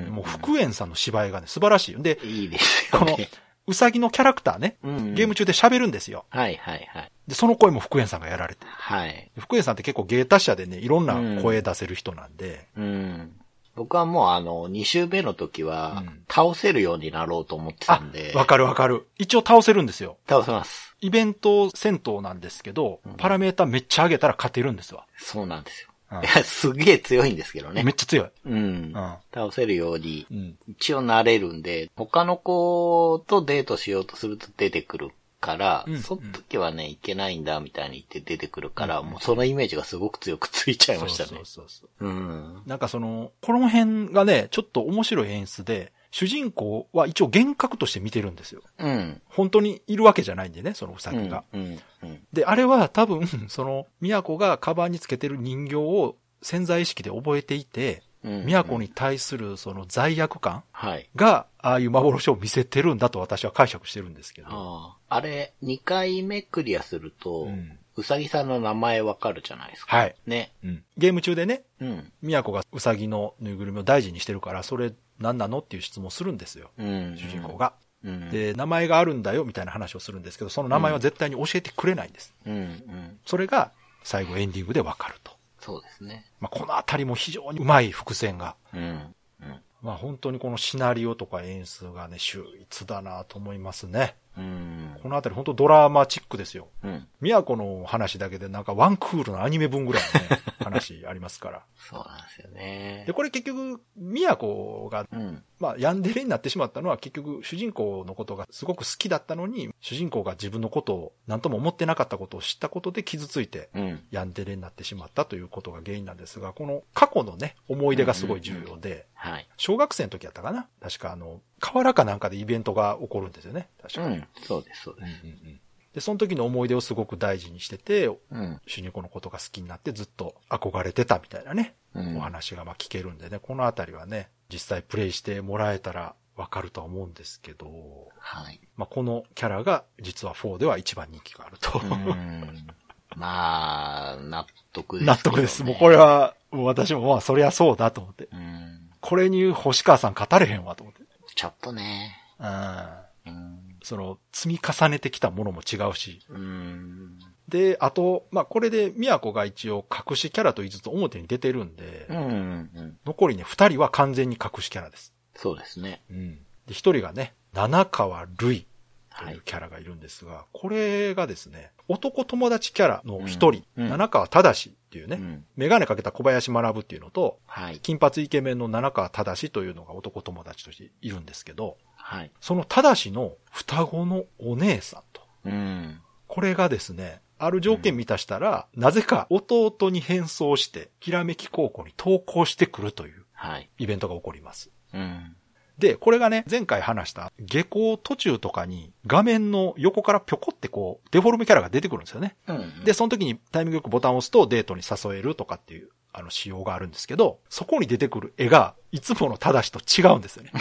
うん。もう福円さんの芝居がね、素晴らしい。で、いいですよこのね。、うさぎのキャラクターね、うんゲーム中で喋るんですよ。はいはいはい。で、その声も福円さんがやられてる。はい。福円さんって結構芸達者でね、いろんな声出せる人なんで、うん。僕はもうあの、2週目の時はうん、倒せるようになろうと思ってたあんで。、わかるわかる。一応倒せるんですよ。倒せます。イベント戦闘なんですけど、パラメータめっちゃ上げたら勝てるんですわ。そうなんですよ。うんいや、すげえ強いんですけどねめ。っちゃ強い。うんうん。倒せるようにう、ん。一応なれるんで、他の子とデートしようとすると出てくるから、うんその時はね、いけないんだみたいに言って出てくるから、もうそのイメージがすごく強くついちゃいましたね。そうそうそうそう。うん。なんかその、この辺がね、ちょっと面白い演出で、主人公は一応幻覚として見てるんですよ。うん。本当にいるわけじゃないんでね、そのウサうん。ギが。うん。うん。で、あれは多分、その、都がカバンにつけてる人形を潜在意識で覚えていて、うん。都に対するその罪悪感はい。が、ああいう幻を見せてるんだと私は解釈してるんですけど。ああ。あれ、2回目クリアすると、ううんさぎさんの名前わかるじゃないですか。はい。ね。うんゲーム中でね、うん。都がウサギのぬいぐるみを大事にしてるから、それ何なの？っていう質問をするんですよ。うん。主人公。が。うん。で、名前があるんだよみたいな話をするんですけど、その名前は絶対に教えてくれないんです。うん。うん。それが最後エンディングでわかると。そうですね。まあ、このあたりも非常にうまい伏線が。うん。うん。まあ、本当にこのシナリオとか演出がね、秀逸だなと思いますね。うん。このあたり本当ドラマチックですよ。うん。宮古の話だけでなんかワンクールのアニメ分ぐらいのね、話ありますから。<laughs> そうなんですよねで、。これ結局、宮古が、うん。まあ、ヤンデレになってしまったのは結局主人公のことがすごく好きだったのに、主人公が自分のことを何とも思ってなかったことを知ったことで傷ついて、うん。ヤンデレになってしまったということが原因なんですが、この過去のね、思い出がすごい重要で、はい。小学生の時やったかな？確かあの、河原かなんかでイベントが起こるんですよね。確か。うん。そうです、そうです。で、その時の思い出をすごく大事にしてて、うん。主人公のことが好きになってずっと憧れてたみたいなね、うんお話がまあ聞けるんでね、このあたりはね、実際プレイしてもらえたらわかるとは思うんですけど、はい。まあこのキャラが実は4では一番人気があると。うん。まあ、納得です、納得です。もうこれ。は、もう私もまあそりゃそうだと思って。うん。これに星川さん語れへんわと思って。ちょっとね。うん。うん。その、積み重ねてきたものも違うし。うん。で、あと、まあこれで宮古が一応隠しキャラと言いつつ表に出てるんで、うん。うん。残りね、二人は完全に隠しキャラです。そうですね。うん。で、一人がね、七川類とはいいうキャラがいるんですが、これがですね、男友達キャラの一人、うんうん七川正っていうね、うん。メガネかけた小林学っていうのと、はい。金髪イケメンの七川正というのが男友達としているんですけど、はい。その正の双子のお姉さんと。うん。これがですね、ある条件満たしたら、なぜか弟に変装して、きらめき高校に登校してくるというはい。イベントが起こります。うん。で、これがね、前回話した下校途中とかに画面の横からぴょこってこう、デフォルメキャラが出てくるんですよね。うん。で、、その時にタイミングよくボタンを押すとデートに誘えるとかっていう、あの仕様があるんですけど、そこに出てくる絵が、いつもの正しと違うんですよね。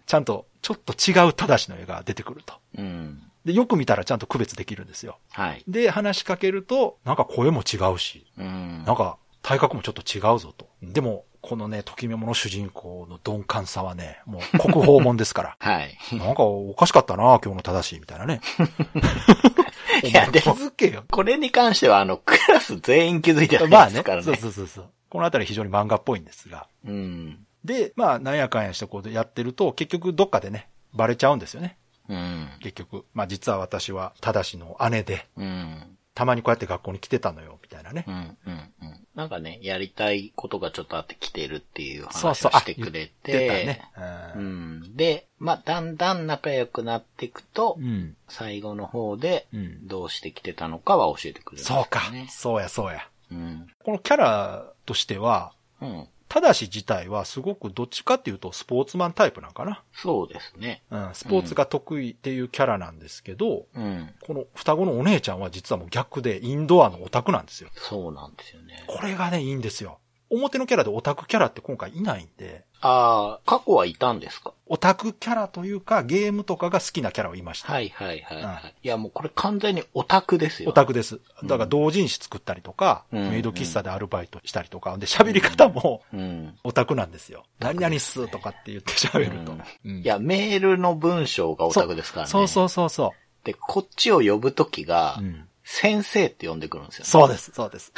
<laughs> ちゃんと、ちょっと違う正しの絵が出てくると。うん。で、よく見たらちゃんと区別できるんですよ。はい。で、話しかけると、なんか声も違うし、うん。なんか体格もちょっと違うぞと。でも、このね、ときめもの主人公の鈍感さはね、もう国宝門ですから。<laughs> はい。なんかおかしかったな、今日の正しいみたいなね。<laughs> いや、で気も、づけよ。これに関しては、あの、クラス全員気づいてないまあねですからね。そうそうそうそう。このあたり非常に漫画っぽいんですが。うん。で、まあ、なんやかんやしてこうやってると、結局どっかでね、バレちゃうんですよね。うん。結局。まあ実は私は、正しの姉で、うん。たまにこうやって学校に来てたのよ、みたいなねう。ん。うん。うん。なんかね、やりたいことがちょっとあって来てるっていう話をしてくれて。言ってたね。ううんん。で、まあ、だんだん仲良くなっていくと、うん。最後の方でう、ん。どうしてきてたのかは教えてくれるんですよそうかね。。そうや、そうや。うん。このキャラとしては、うん。ただし自体はすごくどっちかっていうとスポーツマンタイプなんかな。そうですね。うん、スポーツが得意っていうキャラなんですけど、うん。この双子のお姉ちゃんは実はもう逆でインドアのオタクなんですよ。そうなんですよね。これがね、いいんですよ。表のキャラでオタクキャラって今回いないんで、ああ、過去はいたんですか？オタクキャラというかゲームとかが好きなキャラはいました。はいはいはい、はいうんいやもうこれ完全にオタクですよ。オタクです。だから同人誌作ったりとか、うんメイド喫茶でアルバイトしたりとか、で喋り方もうん。オタクなんですよ。何々っすとかって言って喋ると。うんいや、メールの文章がオタクですからね。そうそうそうそで、こっちを呼ぶときが、う。うん。先生って呼んでくるんですよ、ね。そうです、そうです。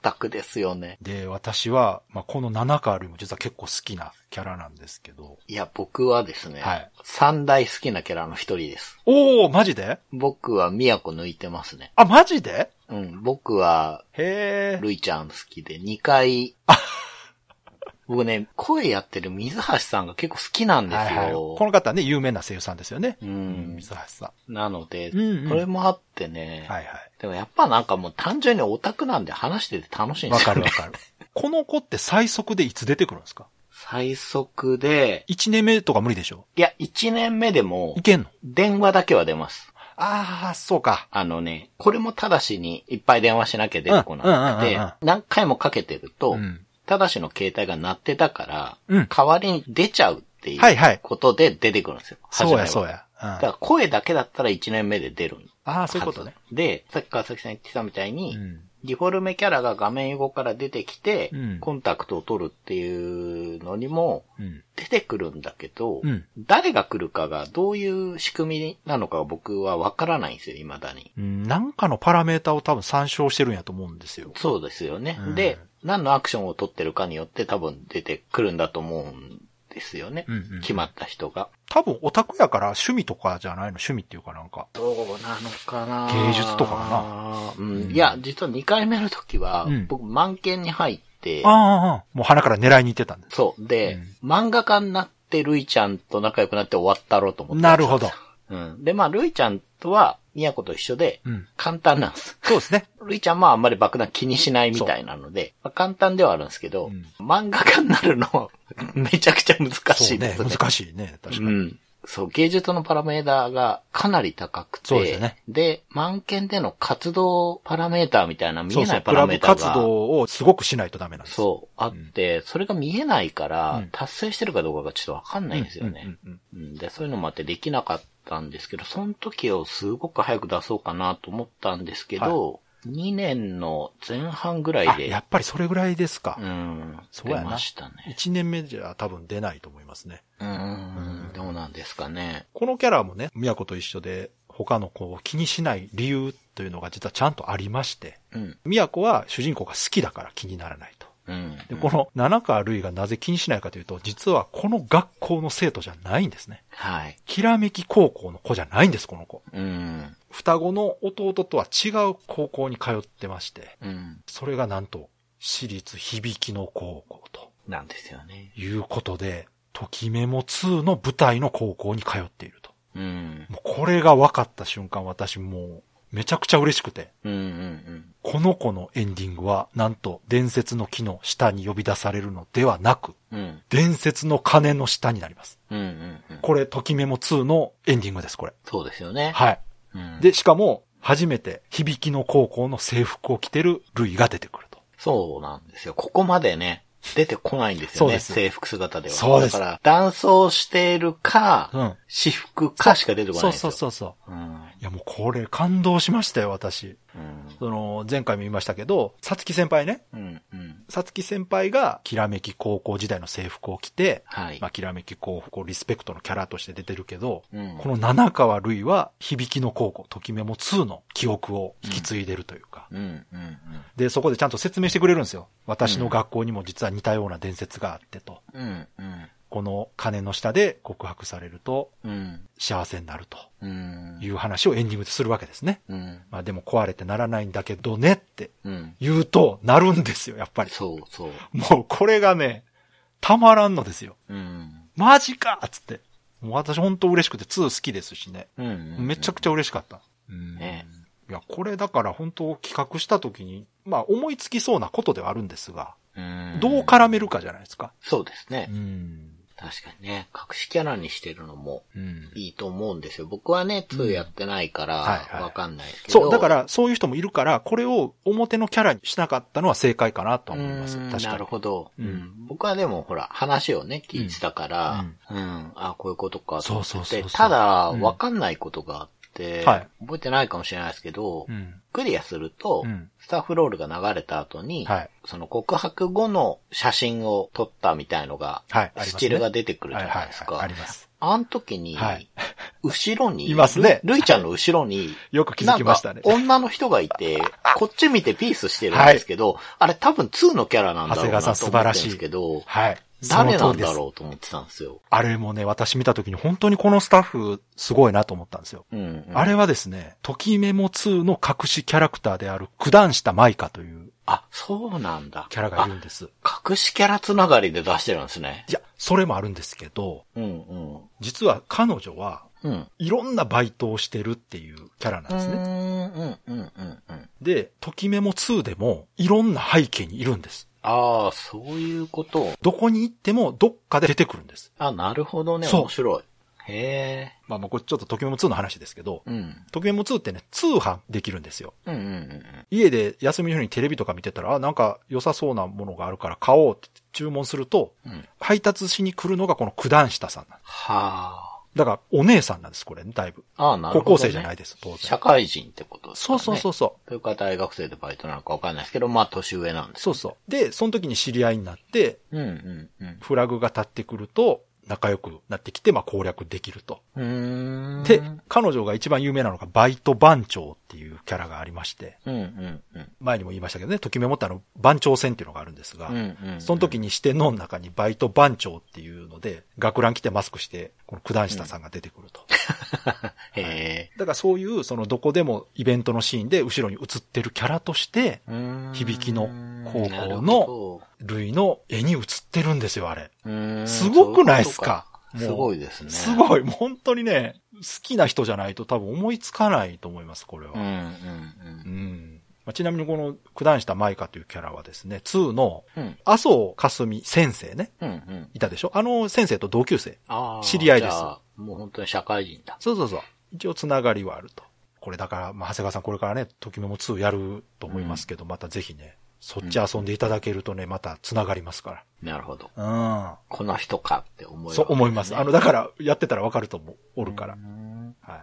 オタクですよね。で、私は、まあ、この七川類も実は結構好きなキャラなんですけど。いや、僕はですね、はい三大好きなキャラの一人です。おー、マジで？僕は宮古抜いてますね。あ、マジで？うん、僕は、へー。ルイちゃん好きで、2回、<laughs> 僕ね、声やってる水橋さんが結構好きなんですよ。はいはい。この方ね、有名な声優さんですよね。うん水橋さなので、うんうんこれもあってね、ん。はいはでもやっぱなんかもう単純にオタクなんで話してて楽しいい。んですよね。わかるわかる。この子って最速でいつ出てくるんですか？最速で、?1 年目とか無理でしょ？いや、1年目でもい、けんの？電話だけは出ます。ああ、そうか。あのね、これもただしにいっぱい電話しなきゃ出てこなくんうんうんうん、何回もかけてると、うん。ただしの携帯が鳴ってたから、うん代わりに出ちゃうっていはいはいうことで出てくるんですよ。そうや、そうや。や。うんだから声だけだったら1年目で出る。ああ、そういうことね。。で、さっき川崎さん言ってたみたいに、うん。ディフォルメキャラが画面横から出てきて、うんコンタクトを取るっていうのにもうん。出てくるんだけど、うん誰が来るかがどういう仕組みなのかが僕はわからないんですよ、未だに。うんなんかのパラメータを多分参照してるんやと思うんですよ。そうですよね。うんで、何のアクションを取ってるかによって多分出てくるんだと思うんですよね。うんうん決まった人が。多分オタクやから趣味とかじゃないの？趣味っていうかなんか。どうなのかな？芸術とかかな。うん。いや、実は2回目の時は、うん僕、満研に入って、ああああ、もう鼻から狙いに行ってたんです。そう。で、漫画家になってるいちゃんと仲良くなって終わったろうと思って。なるほど。うん。で、まあ、るいちゃんとは、みやこと一緒で、うん簡単なんです。そうですね。るいちゃんはあんまり爆弾気にしないみたいなので、まあ、簡単ではあるんですけど、うん漫画家になるの、<laughs> めちゃくちゃ難しそねいうです。ね。難しいね。確かに。うん。そう、芸術のパラメーターがかなり高くて、そうですよねで、満件での活動パラメーターみたいな見そうそう。えないパクラメーターが、活動をすごくしないとダメなんです。そう、あって、それが見えないから、うん達成してるかどうかがちょっとわかんないんですよね。うんうんうんうんで、そういうのもあってできなかったんですけど、その時をすごく早く出そうかなと思ったんですけど、2年の前半ぐらいあ、で、やっぱりそれぐらいですかう。ん、そうやな出ましたね。1年目じゃ多分出ないと思いますね。うんうん、どうなんですかね。このキャラもね、宮子と一緒で、他の子を気にしない理由というのが実はちゃんとありまして、うん、宮子は主人公が好きだから気にならない。で、この七川るいがなぜ気にしないかというと、実はこの学校の生徒じゃないんですね。はい。きらめき高校の子じゃないんです、この子。うん、双子の弟とは違う高校に通ってまして、うん。それがなんと、私立響きの高校となんですよね。いうことで、ときメモ2の舞台の高校に通っていると。うん。もうこれが分かった瞬間、私もう、めちゃくちゃ嬉しくて、うん、うん、この子のエンディングは、なんと、伝説の木の下に呼び出されるのではなく、うん。うん、伝説の鐘の下になります。うん、うん。うんこれ、ときメモ2のエンディングです、これ。そうですよね。はい。うん、で、しかも、初めて、響きの高校の制服を着てるルイが出てくると。そうなんですよ。ここまでね、出てこないんですよね。制服姿では。そうですだから、男装しているか、うん私服かしか出てこないそうんですよ。そうそうそう。うん。いやもうこれ感動しましたよ、私。うん。その、前回も言いましたけど、さつき先輩ね。うん。うん。さつき先輩が、きらめき高校時代の制服を着て、はい。まあ、きらめき高校リスペクトのキャラとして出てるけど、うんこの七川るいは、響きの高校、ときメモ2の記憶を引き継いでるというか、うん。うん。うん。で、そこでちゃんと説明してくれるんですよ。私の学校にも実は似たような伝説があってと。うん。うん。この鐘の下で告白されるとうん。幸せになるとうん。いう話をエンディングでするわけですね。うん。まあでも壊れてならないんだけどねってうん。言うとなるんですよ、やっぱり。そうそう。もうこれがね、たまらんのですよ。うん。マジかっつって。もう私本当嬉しくて2好きですしね。うん。めちゃくちゃ嬉しかった。うんねいや、これだから本当企画した時に、まあ思いつきそうなことではあるんですが、うん。どう絡めるかじゃないですか。そうですね。ん。確かにね、隠しキャラにしてるのもうん。いいと思うんですよ。僕はね、2やってないかはいはいら、わかんないですけど。そう、だからそういう人もいるから、これを表のキャラにしなかったのは正解かなとうは思います。ん、確かに。なるほど、ううんん。僕はでもほら、話をね、聞いてたから、ううんん、あ、こういうことかと思ってそうそうそうそうただ、うんわかんないことがあって、はい。覚えてないかもしれないですけど、うん。クリアすると、うん。スタッフロールが流れた後に、はい。その告白後の写真を撮ったみたいのが、はい。スチルが出てくるじゃないですか。あります。あの時に、はい。後ろに、いますね。ルイちゃんの後ろに、<laughs> よく気づきましたね。なんか女の人がいて、こっち見てピースしてるんですけど、あれ多分2のキャラなんだろうなと思ってるんですけど、はい。誰なんだうろうと思ってたんですよ。あれもね、私見た時に本当にこのスタッフすごいなと思ったんですよ。うん、うん。あれはですね、ときメモ2の隠しキャラクターである九段下舞香というあ、そうなんだ。キャラがいるんです。あ隠しキャラつながりで出してるんですね。いや、それもあるんですけど、うん、うん。実は彼女はうん。いろんなバイトをしてるっていうキャラなんですね。うん、うん、うん、うん、うん。で、ときメモ2でもいろんな背景にいるんです。ああ、そういうこと。どこに行ってもどっかで出てくるんです。あ、なるほどね。面白い。へえ。まあもうこれちょっとときメモ2の話ですけど、うん。ときメモ2ってね、通販できるんですよ。うん、うん、うん。家で休みの日にテレビとか見てたら、あ、なんか良さそうなものがあるから買おうって注文すると、うん。配達しに来るのがこの九段下さんなんです。はだからお姉さんなんです、これね、だいぶ。あ。ああ、なるほど、ね。高校生じゃないです、当然。社会人ってことですかそうね。そうそうそう。というか大学生でバイトなのかわかんないですけど、まあ年上なんです。そうそう。で、その時に知り合いになって、うん、うん、うん。フラグが立ってくると、仲良くなってきて、まあ攻略できると。で、彼女が一番有名なのがバイト番長っていうキャラがありまして、うんうんうん。前にも言いましたけどね、ときメモってあの番長戦っていうのがあるんですが、うんうんうんその時に四天王の中にバイト番長っていうので、学ラン着てマスクして、この九段下さんが出てくると。<laughs> へだからそういう、そのどこでもイベントのシーンで後ろに映ってるキャラとして、え。響きの高校のなるほルイの絵に映ってるんですよ、あれ。すごくないっすか？すごいですね。すごい。もう本当にね、好きな人じゃないと多分思いつかないと思います、これは。うんうんうんまあちなみにこの九段下舞香というキャラはですね、2のうん。うん。麻生かすみ先生ね、うんうん。いたでしょ？あの先生と同級生。ああ。知り合いですもう本当に社会人だ。そうそうそう。一応つながりはあると。これだから、まあ、長谷川さんこれからね、ときめも2やると思いますけど、またぜひね、そっち遊んでいただけるとね、またつながりますかなるほど。ら。この人かって思いうん。ますそう思います。あの、だから、やってたらわかると思う。おるからう。んはい。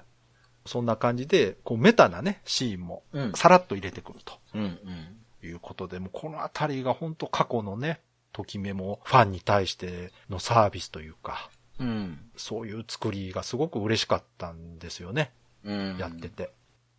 そんな感じで、こう、メタなね、シーンもうん、さらっと入れてくるとうんうん。いうことで、もうこのあたりが本当過去のね、ときめもファンに対してのサービスというか、うん。そういう作りがすごく嬉しかったんですよね。うん。やってて。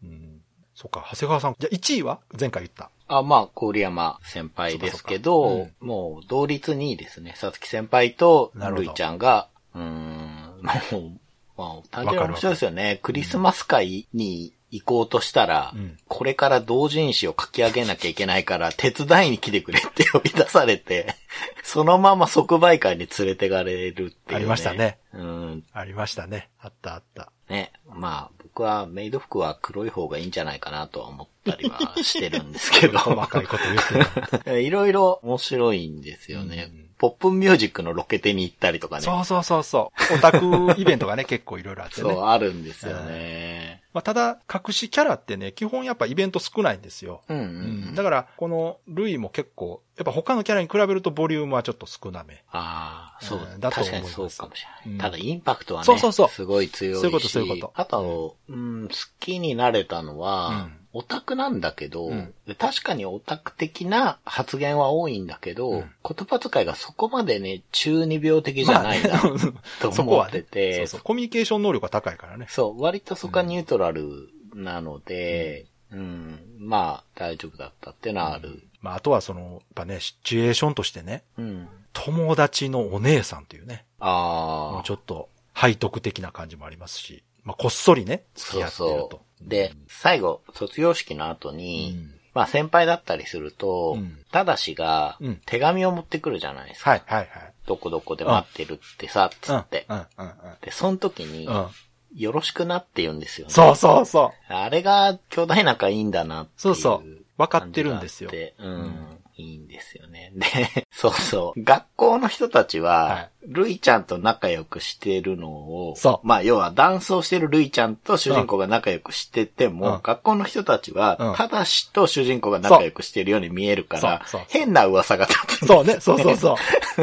うん。そっか、長谷川さん。じゃあ1位は？前回言った。あ、まあ、郡山先輩ですけど、もう同率2位ですね。さつき先輩となるいちゃんが、うーん、もう、まあ、単純に面白いですよね。クリスマス会に行こうとしたら、うんこれから同人誌を書き上げなきゃいけないから、手伝いに来てくれって呼び出されて、<laughs> そのまま即売会に連れてかれるっていう、ね。ありましたね。うん。ありましたね。あったあった。ね。まあ、僕はメイド服は黒い方がいいんじゃないかなとは思ったりはしてるんですけど。<laughs> 細かいこと言ってた。<laughs> いろいろ面白いんですよね。うんポップンミュージックのロケテに行ったりとかね。そうそうそうそう。オタクイベントがね、<laughs> 結構いろいろあってそう、ね。あるんですよね。まあ、ただ、隠しキャラってね、基本やっぱイベント少ないんですよ。うんうん、ううんん。だから、このルイも結構、やっぱ他のキャラに比べるとボリュームはちょっと少なめ。ああ、そう、うんだと思確いますかにそうかもしれない。うんただ、インパクトはね、そうそうそうすごい強いし。そういうことそういうことあと、うん、好きになれたのは、うんオタクなんだけど、うん確かにオタク的な発言は多いんだけど、うん言葉遣いがそこまでね、中二病的じゃないな、と思って。て、そうそう。コミュニケーション能力が高いからね。そう、割とそこはニュートラルなので、うん、まあ、大丈夫だったっていうのはある。まあ、あとはその、やっぱね、シチュエーションとしてね、うん。友達のお姉さんというね、もああうち。ょっと背徳的な感じもありますし、まあ、こっそりね、付きそう合ってると。そう。で、最後、卒業式の後に、うんまあ先輩だったりすると、うんただしがうん手紙を持ってくるじゃないですか。はい、はい、はい。どこどこで待ってるってさ、つって。で、その時に、うん。よろしくなって言うんですよね。そうそうそう。あれが兄弟仲いいんだなって。そうそう分かってるんですようん。いいんですよね。<laughs> で、そうそう。学校の人たちは、はい。ルイちゃんと仲良くしてるのを、そう。まあ、要は、ダンスをしてるルイちゃんと主人公が仲良くしてても、うん。学校の人たちは、うん。ただしと主人公が仲良くしてるように見えるから変な噂が立つんですそうね、そうそうそう。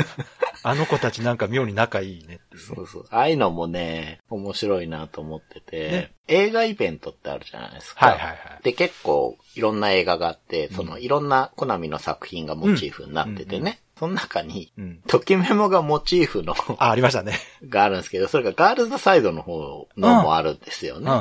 <laughs> あの子たちなんか妙に仲いいねって。いそうそう。ああいうのもね、面白いなと思ってて、ね。映画イベントってあるじゃないですか。はいはいはい。で、結構いろんな映画があって、そのいろんなコナミの作品がモチーフになっててね、うんうんその中に、うん。ときメモがモチーフのあ、ありましたね。があるんですけど、それがガールズサイドの方のもあるんですようん、ね。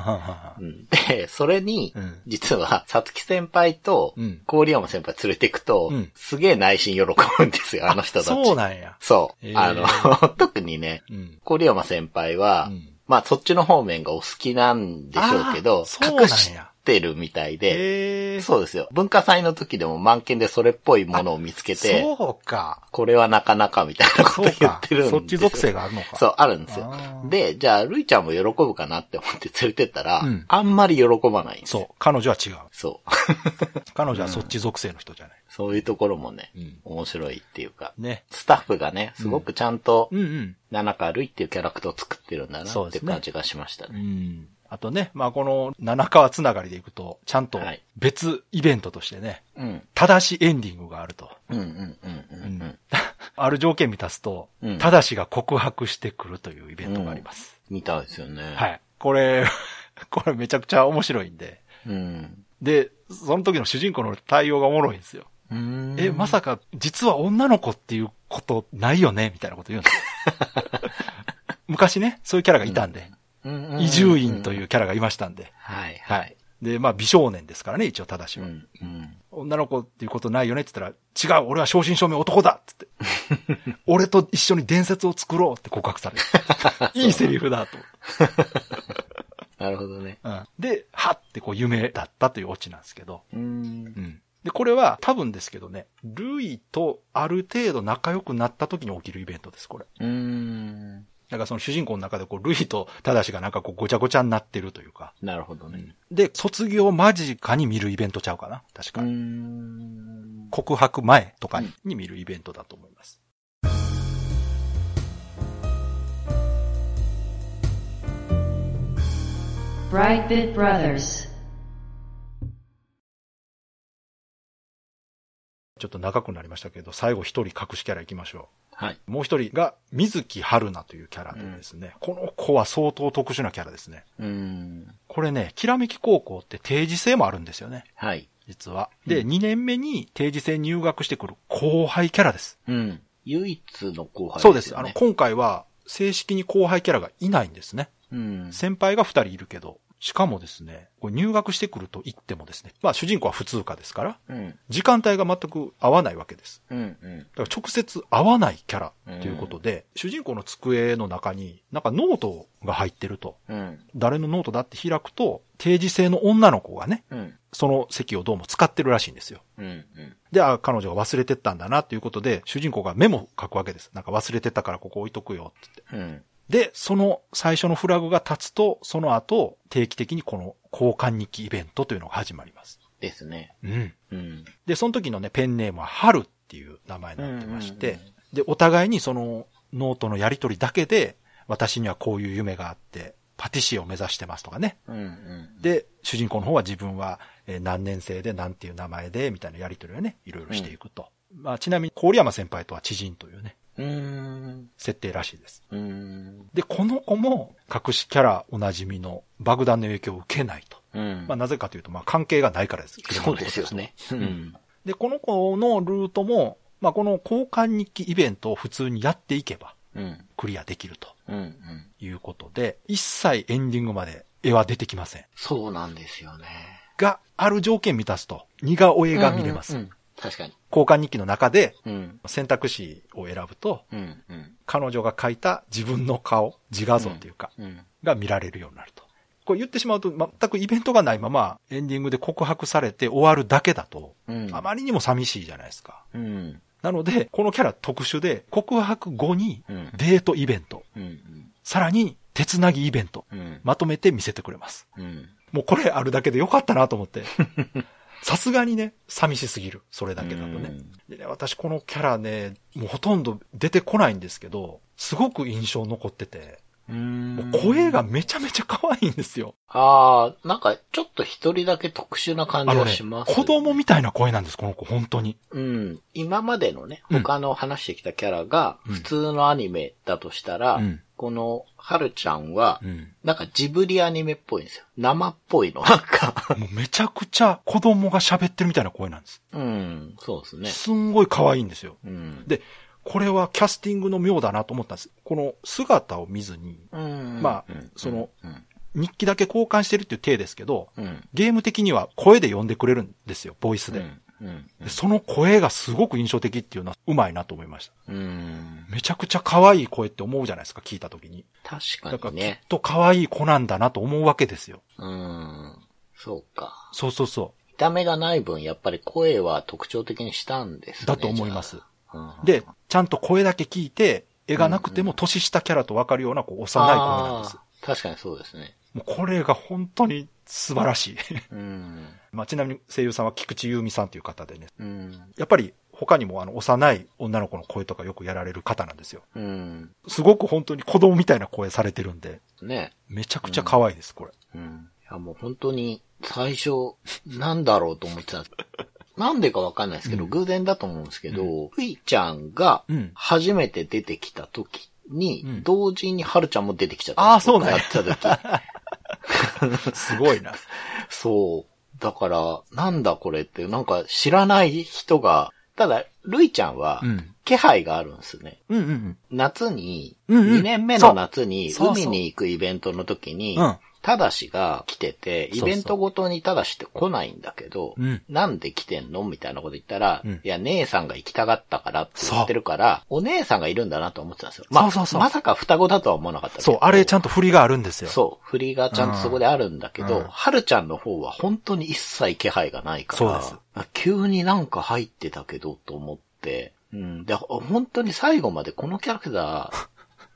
で、それにうん、実は、さつき先輩とうん、郡山先輩連れてくとうん、すげえ内心喜ぶんですよ、あの人たち。そうなんや。そう。あの、<laughs> 特にね、うん。郡山先輩は、うんまあそっちの方面がお好きなんでしょうけど隠してるみたいで。そうですよ。文化祭の時でも満件でそれっぽいものを見つけて、そうか。これはなかなかみたいなこと言ってるん。で。そっち属性があるのか。そう、あるんですよで、じゃあ、るいちゃんも喜ぶかなって思って連れてったら、うんあんまり喜ばないんですよ。そう。彼女は違う。そう。<laughs> 彼女はそっち属性の人じゃない。そういうところもね、うん面白いっていうか、ね。スタッフがね、すごくちゃんと、うんうん。七川るいっていうキャラクターを作ってるんだなって感じがしましたうね。ん。あとね、まあこの七川つながりでいくと、ちゃんとはい別イベントとしてね、うん。正しエンディングがあると。うんうんうんうんうん。<laughs> ある条件満たすとうん、正しが告白してくるというイベントがあります。みたいですよね。はい。これ、<laughs> これめちゃくちゃ面白いんで。うん。で、その時の主人公の対応がおもろいんですよ。え、まさか、実は女の子っていうことないよね？みたいなこと言うんですよ。<laughs> 昔ね、そういうキャラがいたんで、うん伊集院というキャラがいましたんで。はい、ははいい。。で、まあ美少年ですからね、一応正しいは。うん、うん。女の子っていうことないよねって言ったら、違う、俺は正真正銘男だっつって。<laughs> 俺と一緒に伝説を作ろうって告白される。<laughs> いいセリフだと。<laughs> なるほどね。うん、で、はってこう夢だったというオチなんですけど。うんう。ん。で、これは多分ですけどね、ルイとある程度仲良くなった時に起きるイベントです、これ。うん。だからその主人公の中でこう、ルイとタダシがなんかこうごちゃごちゃになってるというか。なるほどね。で、に業間近に見るイベントちゃうかな確か。ん。告白前とかに見るイベントだと思います。Brightbit Brothers. ちょっと長くなりましたけど、最後一人隠しキャラ行きましょはい。う。もう一人が水木春菜というキャラでですね、この子は相当特殊なキャラですね。うん。これね、きらめき高校って定時制もあるんですよね。はい。実は。で、2年目に定時制入学してくる後輩キャラです。うん。唯一の後輩そうです。あの。今回は正式に後輩キャラがいないんですね。うん。先輩が2人いるけど、しかもですね、これ入学してくると言ってもですね、まあ主人公は普通科ですから、うん。時間帯が全く合わないわけです。うん。うん。だから直接会わないキャラということで、主人公の机の中になんかノートが入ってると。うん。誰のノートだって開くと、定時制の女の子がね、うん。その席をどうも使ってるらしいんですよ。うん。うん。で、あ、彼女が忘れてったんだなっていうことで、主人公がメモ書くわけです。なんか忘れてたからここ置いとくよって言って。うん。で、その最初のフラグが立つと、その後、定期的にこの交換日記イベントというのが始まります。ですね。うん。うん。で、その時のね、ペンネームは春っていう名前になってまして、うんうんで、お互いにそのノートのやり取りだけで、私にはこういう夢があって、パティシエを目指してますとかね。うん。うん。で、主人公の方は自分はえー何年生で何ていう名前で、みたいなやり取りをね、いろいろしていくと。まあ、ちなみに、郡山先輩とは知人というね、うん。設定らしいです。うん。で、この子も、隠しキャラおなじみの爆弾の影響を受けないと。うん。まあ、なぜかというと、まあ、関係がないからです。そうですよね。うん。で、この子のルートも、まあ、この交換日記イベントを普通にやっていけば、うん。クリアできるとうん。うん。いうことで、一切エンディングまで絵は出てきません。そうなんですよね。が、ある条件満たすと、似顔絵が見れます。うんうん。確かに。交換日記の中で、うん。選択肢を選ぶと、うん。うん。彼女が描いた自分の顔、自画像というか、うん。が見られるようになると。これ言ってしまうと、全くイベントがないまま、エンディングで告白されて終わるだけだと、うん。あまりにも寂しいじゃないですか。うん。なので、このキャラ特殊で、告白後にうんデートイベント、うん。さらに手つなぎイベント、うん。まとめて見せてくれます。うん。もうこれあるだけでよかったなと思って。<laughs> さすがにね、寂しすぎる。それだけだとね。でね、私このキャラね、もうほとんど出てこないんですけど、すごく印象残ってて、うん。声がめちゃめちゃ可愛いんですよ。ああ、なんか、ちょっと一人だけ特殊な感じはあのね、します、子供みたいな声なんです、この子、本当に。うん。今までのね、うん他の話してきたキャラが、うん普通のアニメだとしたら、うんこの、はるちゃんは、うん。なんかジブリアニメっぽいんですよ。生っぽいの。なんか、もうめちゃくちゃ子供が喋ってるみたいな声なんです。うん、そうですね。すんごい可愛いんですよ。うん。で、これはキャスティングの妙だなと思ったんです。この姿を見ずに、うんまあうんその、うん。日記だけ交換してるっていう体ですけど、うん。ゲーム的には声で呼んでくれるんですよ、ボイスで。その声がすごく印象的っていうのはうまいなと思いました。うん。めちゃくちゃ可愛い声って思うじゃないですか、聞いた時に。確だからきっかにね。と可愛い子なんだなと思うわけですよ。うん。そうか。そうそうそ見た目がない分、やっぱり声は特徴的にしたんですね。だと思います。で、ちゃんと声だけ聞いて、絵がなくても年下キャラとわかるようなこう幼い声なんです。確かにそうですね。もうこれが本当に素晴らしい。うん。<laughs> まあ、ちなみに声優さんは菊池優美さんという方でね、うん。やっぱり他にもあの幼い女の子の声とかよくやられる方なんですよ。うん。すごく本当に子供みたいな声されてるんで、ね。めちゃくちゃ可愛いです、これ。うん。いや、もう本当に、最初、なんだろうと思ってたんです。なんでかわかんないですけど、うん。偶然だと思うんですけど、ふいちゃんがうん、初めて出てきた時に、うん。同時にはるちゃんも出てきちゃったんです。あーそうなんややってた時。<laughs> すごいな。そう。だから、なんだこれって、なんか知らない人がただ、ルイちゃんはう、ん。気配があるんですね。うんうん夏に、うんうん。2年目の夏にそう。そうそう。海に行くイベントの時にうん、ただしが来てて、イベントごとにただしって来ないんだけど、うん。なんで来てんのみたいなこと言ったら、うん。いや、姉さんが行きたがったからって言ってるから、お姉さんがいるんだなと思ってたんですよ。まあ、そうそうそう。まさか双子だとは思わなかったけど。そう、あれちゃんと振りがあるんですよ。そう、振りがちゃんとそこであるんだけど、うん。はるちゃんの方は本当に一切気配がないから、そう急になんか入ってたけどと思って、うん、で、本当に最後までこのキャラクター、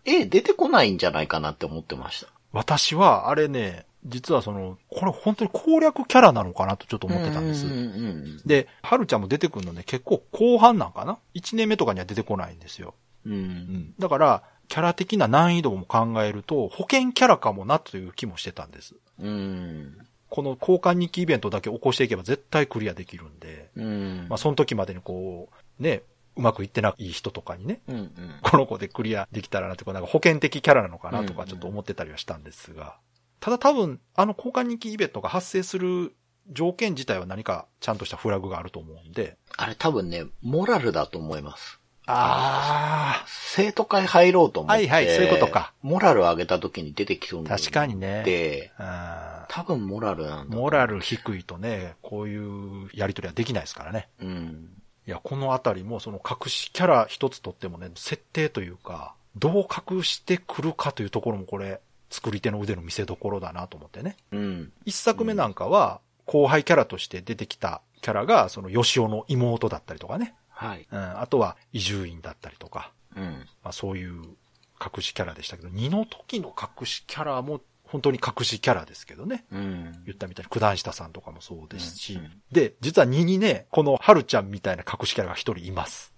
絵出てこないんじゃないかなって思ってました。私は、あれね、実はその、これ本当に攻略キャラなのかなとちょっと思ってたんです。うんうんうんで、はるちゃんも出てくるのね、結構後半なんかな ?1 年目とかには出てこないんですよ。うん。だから、キャラ的な難易度も考えると、保険キャラかもなという気もしてたんです。うん。この交換日記イベントだけ起こしていけば絶対クリアできるんで、うん。まあその時までにこう、ね、うまくいってない人とかにね、うんうん。この子でクリアできたらなって、なんか保険的キャラなのかなとかうんちょっと思ってたりはしたんですが、ただ多分、あの交換日記イベントが発生する条件自体は何かちゃんとしたフラグがあると思うんで、あれ多分ね、モラルだと思います。あ生徒会入ろうと思って。はいはいそういうことか。モラル上げた時に出てきそうあ、確かにね。で、あ多分モラルなんだ。モラル低いとね、こういうやりとりはできないですからね。うん。いや、このあたりもその隠しキャラ一つとってもね、設定というか、どう隠してくるかというところもこれ、作り手の腕の見せ所だなと思ってね。うん。一作目なんかは、後輩キャラとして出てきたキャラが、その吉尾の妹だったりとかね。はい。うん、あとは移住院だったりとか、うん。まあそういう隠しキャラでしたけど、2の時の隠しキャラも本当に隠しキャラですけどね。うん。言ったみたいに九段下さんとかもそうですし。うんうんで、実は2にね、この春ちゃんみたいな隠しキャラが一人います。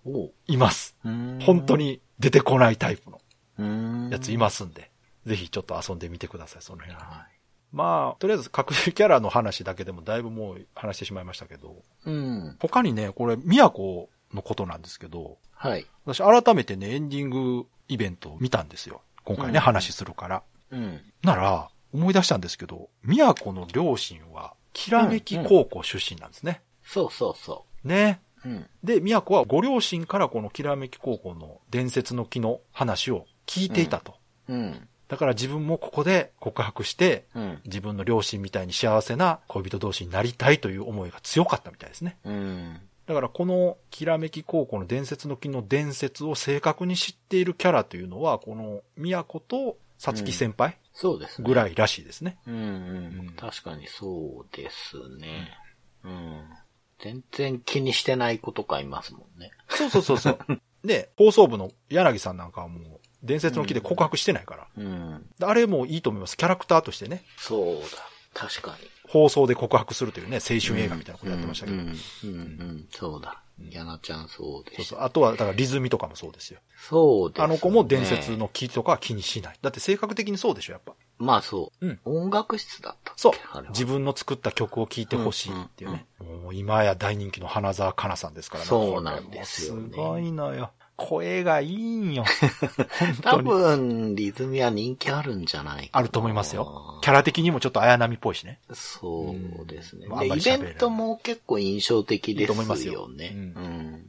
います。うん本当。に出てこないタイプのうん。やついますんで、ぜひちょっと遊んでみてください、その辺は。はまあ、とりあえず隠しキャラの話だけでもだいぶもう話してしまいましたけど、い。うん。他にね、これ、宮古のことなんですけど、はい。私改めてね、エンディングイベントを見たんですよ。今回ね、うん話するから。うん。なら、思い出したんですけど、宮古の両親は、きらめき高校出身なんですね。そうそうそね。う。うん。で、宮古はご両親からこのきらめき高校の伝説の木の話を聞いていたと。うん。だから自分もここで告白して、うん。自分の両親みたいに幸せな恋人同士になりたいという思いが強かったみたいですね。うん。だからこのきらめき高校の伝説の木の伝説を正確に知っているキャラというのは、この宮古とさつき先輩？そうですね。ぐらいらしいですね。うんうんうん確かにそうですね。うん。全然気にしてない子とかいますもんね。そうそうそうそう。<laughs> で、放送部の柳さんなんかはもう伝説の木で告白してないから。うん。あれもいいと思います。キャラクターとしてね。そうだ。確かに。放送で告白するというね、青春映画みたいなことやってましたけど。うん、うん、うん、うんそうだ。やなちゃんそうでした。そうそう。あとは、だからリズミとかもそうですよ。そうです、ね。あの子も伝説。の木とかは気にしない。だって性格的にそうでしょ、やっぱ。まあそう。うん音楽室だったっけそう自分の作った曲を聴いてほしいっていうね。もう今や大人気の花澤香菜さんですからね。そうなんですよねすごいのよ。声がいいんよ。<laughs> 多。分、リズミは人気あるんじゃないかなあると思いますよ。キャラ的にもちょっと綾波っぽいしね。そうですね。うんイベントも結構印象的ですよね。いいと思いますよね。ううん。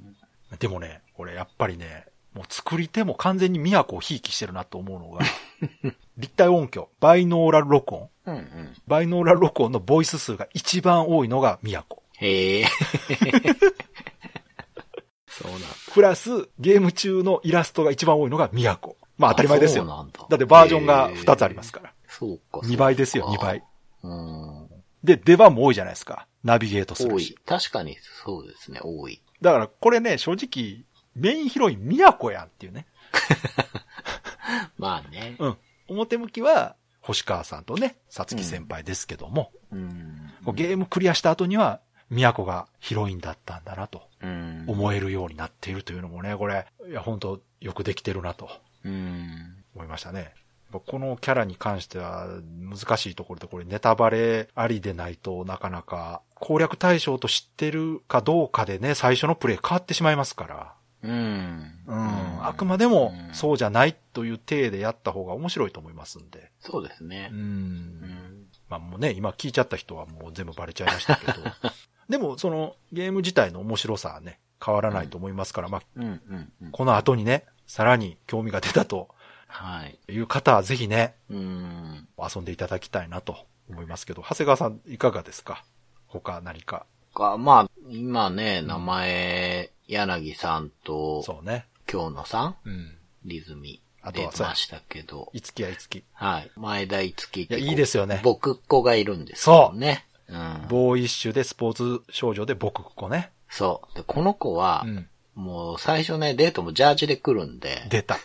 でもね、これやっぱりね、もう作り手も完全に都をひいきしてるなと思うのが、<laughs> 立体音響、バイノーラル録音。うんうん。バイノーラル録音のボイス数が一番多いのが都。へえ。そうなんだ。プラス、ゲーム中のイラストが一番多いのが都。まあ当たり前ですよ。そうなんだだってバージョンが2つありますから。そうか。2倍ですよ、そうか2倍。。うん。で、出番も多いじゃないですか。ナビゲートす多いるし。。確かにそうですね、多い。だからこれね、正直、メインヒロイン都やんっていうね。<laughs> まあね。うん。表向きは、星川さんとね、さつき先輩ですけども、うん。ゲームクリアした後には、都がヒロインだったんだなとうん。思えるようになっているというのもね、これ、いや、本当よくできてるなとうん。思いましたね。このキャラに関しては難しいところで、これネタバレありでないとなかなか攻略対象と知ってるかどうかでね、最初のプレイ変わってしまいますから。うん。うん。あくまでもそうじゃないという体でやった方が面白いと思いますんで。そうですねう。。うんん。まあもうね、今聞いちゃった人はもう全部バレちゃいましたけど。<laughs> でも、そのゲーム自体の面白さはね、変わらないと思いますから、まあ、うんうんうん。この後にね、さらに興味が出たとはい。いう方はぜひね、うん。遊んでいただきたいなと思いますけど、長谷川さんいかがですか？他何か。か、まあ、今ね、名前、柳さんと、そうね。京野さん、うん。リズミ、あとは出ましたけど、いつきやいつき。はい。前田いつきっていやいいですよね僕っ子がいるんですよね。うん。ボーイッシュでスポーツ少女で僕っ子ね。そう。で、この子はう、ん。もう最初ね、デートもジャージで来るんで、出た。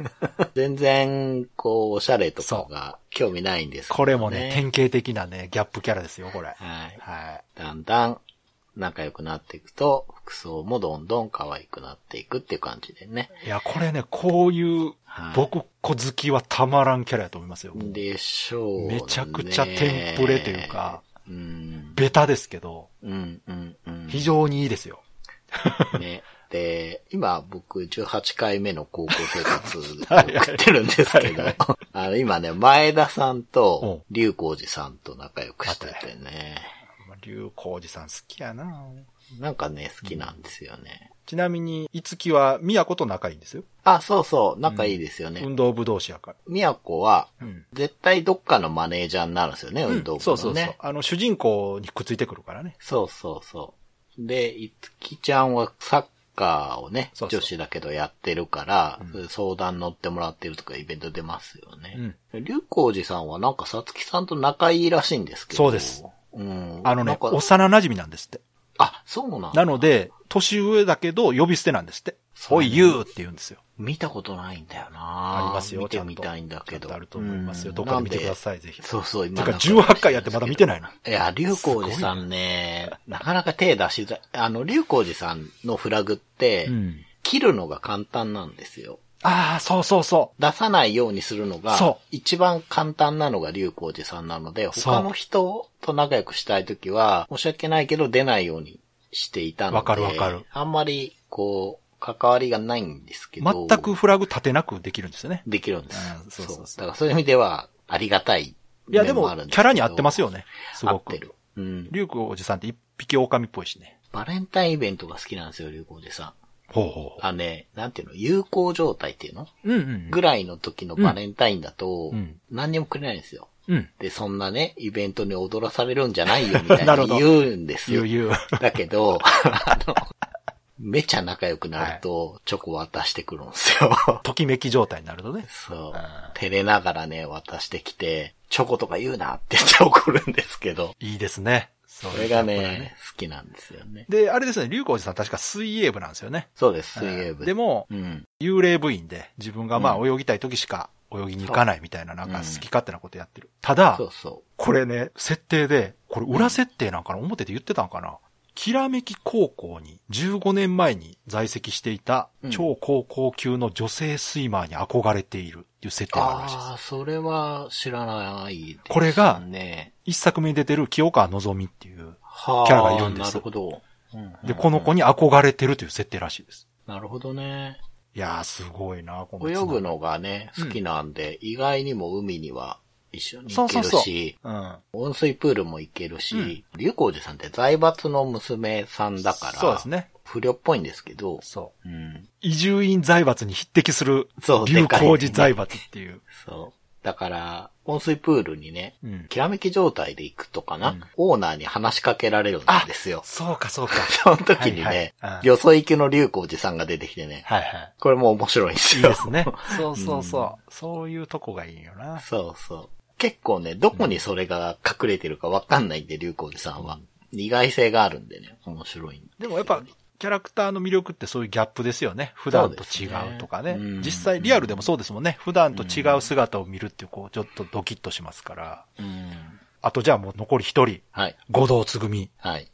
<laughs> 全然、こう、おしゃれとかが興味ないんですけど、これもね、典型的なね、ギャップキャラですよ、これ。はい。はい。だんだん仲良くなっていくと、服装もどんどん可愛くなっていくっていう感じでね。いや、これね、こういうはい僕っ子好きはたまらんキャラやと思いますよ。でしょう、ね。めちゃくちゃテンプレというか、うん。ベタですけど、うん、うん、うん。非常にいいですよ。ね。で、今僕18回目の高校生活 <laughs> 送ってるんですけどはい、あの今ね、前田さんうとん龍光寺さんと仲良くしててね。竜光寺さん好きやななんかね、好きなんですよね。ちなみに、いつきは宮子と仲いいんですよ。あ、そうそう、仲いいですよね。運動部同士やから。宮子は、うん。絶対どっかのマネージャーになるんですよね、運動部のね。そうそうそう。あの、主人公にくっついてくるからね。そうそうそう。で、いつきちゃんはサッカーをね、そうそう女子だけどやってるから、そういう相談乗ってもらってるとかイベント出ますよね。龍光寺さんはなんかさつきさんと仲いいらしいんですけど。そうです。うん。あのね、幼馴染なんですって。あ、そうなんだなので、年上だけど呼び捨てなんですって。おい、言うって言うんですよ。見たことないんだよなありますよ、見てみたいんだけど。あると思いますよ。うんどっかで見てくだい。さい、ぜひ。そうそう、今てか、18回やってまだ見てないの。いや、龍光寺さんね、なかなか手出しづらい。あの、龍光寺さんのフラグって、うん。切るのが簡単なんですよ。ああ、そうそうそ出さないようにするのがそ、一番簡単なのが龍光寺さんなので、他の人と仲良くしたいときは、申し訳ないけど出ないようにしていたので、わかるわかるあんまり、こう、関わりがないんですけう。ど、全くフラグ立てなくできるんですよね。できるんです。うんそうそうそうだからそういう意味では、ありがたいいや、でもキャラに合ってますよね。すごく。合ってる。うん。リュウクおじさんって一匹狼っぽいしね。バレンタインイベントが好きなんですよ、龍光寺さん。ほうほあのね、なんていうの、友好状態っていうの？う。うんうん。ぐらいの時のバレンタインだと、うん何にもくれないんですよ。うん。で、そんなね、イベントに踊らされるんじゃないよ、みたい <laughs> なるほどな言うんですよ。言う言う。だけど、あの、めちゃ仲良くなると、チョコ渡してくるんですよ。ときめき状態になるとね。そううん。照れながらね、渡してきて、チョコとか言うなって言って怒るんですけど、いいですね。そそれがね、好きなんですよね。で、あれですね、竜光寺さん確か水泳部なんですよね。そうです、水泳部。でもう、ん。幽霊部員で、自分がまあう泳ぎたい時しか泳ぎに行かないみたいな、なんか好き勝手なことやってる。ただそ、うそこれね、設定で、これ裏設定なんかな表で言ってたんかなきらめき高校に15年前に在籍していたうん超高校級の女性スイマーに憧れているいう設う。定があるらしいですあ。あ、それは知らないです、ね。これがね、一作目に出てる清川のぞみっていう。はあキャラがいるんですなるほど。うんで、この子に憧れてるという設定らしいです。なるほどね。いやー、すごいな、この泳ぐのがね、好きなんで、意外にも海には一緒に行けそうそうそうるし、うん。温水プールも行けるし、龍光寺さんって財閥の娘さんだから、そうですね。不良っぽいんですけど、そう。うん。移住院財閥に匹敵する、そう流行寺財閥っていう。そう。だから、温水プールにね、うんきらめき状態で行くとかな、うんオーナーに話しかけられるんですよ。そうか、そうか。<laughs> その時にね、はいはいうんよそ行きの龍光寺さんが出てきてね、はいはい。これも面白いんですよ。いいですね。<laughs> そうそうそう。そういうとこがいいよな。そうそう。結構ね、どこにそれが隠れてるかわかんないんで、龍光寺さんは。意外性があるんでね、面白いんでもやっぱ、キャラクターの魅力ってそういうギャップですよね。普段と違うとかね。ねうん実際リアルでもそうですもんね。普段と違う姿を見るってこう、ちょっとドキッとしますから。うん。あとじゃあもう残り一人。はい。五道つぐみ。はい。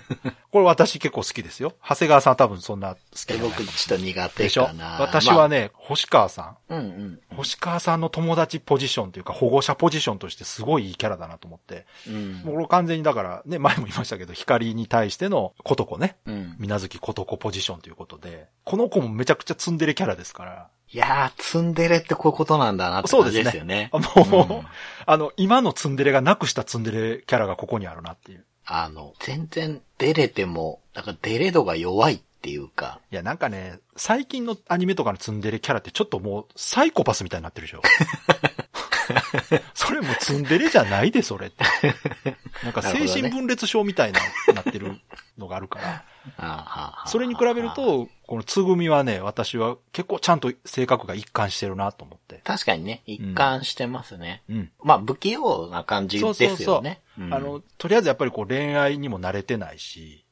<laughs> これ私結構好きですよ。長谷川さん多分そんな好き僕ちょっと苦手でしょ？かな。私はね、星川さまあ、うんうん。ん。星川さんの友達ポジションというか保護者ポジションとしてすごいいいキャラだなと思って。うん。もうこれ完全にだからね、前も言いましたけど、光に対してのことこね。うん。水月ことこポジションということで、この子もめちゃくちゃツンデレキャラですから、いやー、ツンデレってこういうことなんだなって感じそうですね。ですよね。あもう、うんあの、今のツンデレがなくしたツンデレキャラがここにあるなっていう。あの、全然出れても、なんか出れ度が弱いってっていうか。いや、なんかね、最近のアニメとかのツンデレキャラってちょっともうサイコパスみたいになってるでしょ。<laughs> <laughs> それもうツンデレじゃないで、それって。<laughs> なんか精神分裂症みたいな、なってるのがあるから。<laughs> それに比べる、と、このつぐみはね、私は結構ちゃんと性格が一貫してるなと思って。確かにね、一貫してますね。うん。まあ、不器用な感じですよね。そうそうそううんあの、とりあえずやっぱりこう恋愛にも慣れてないし、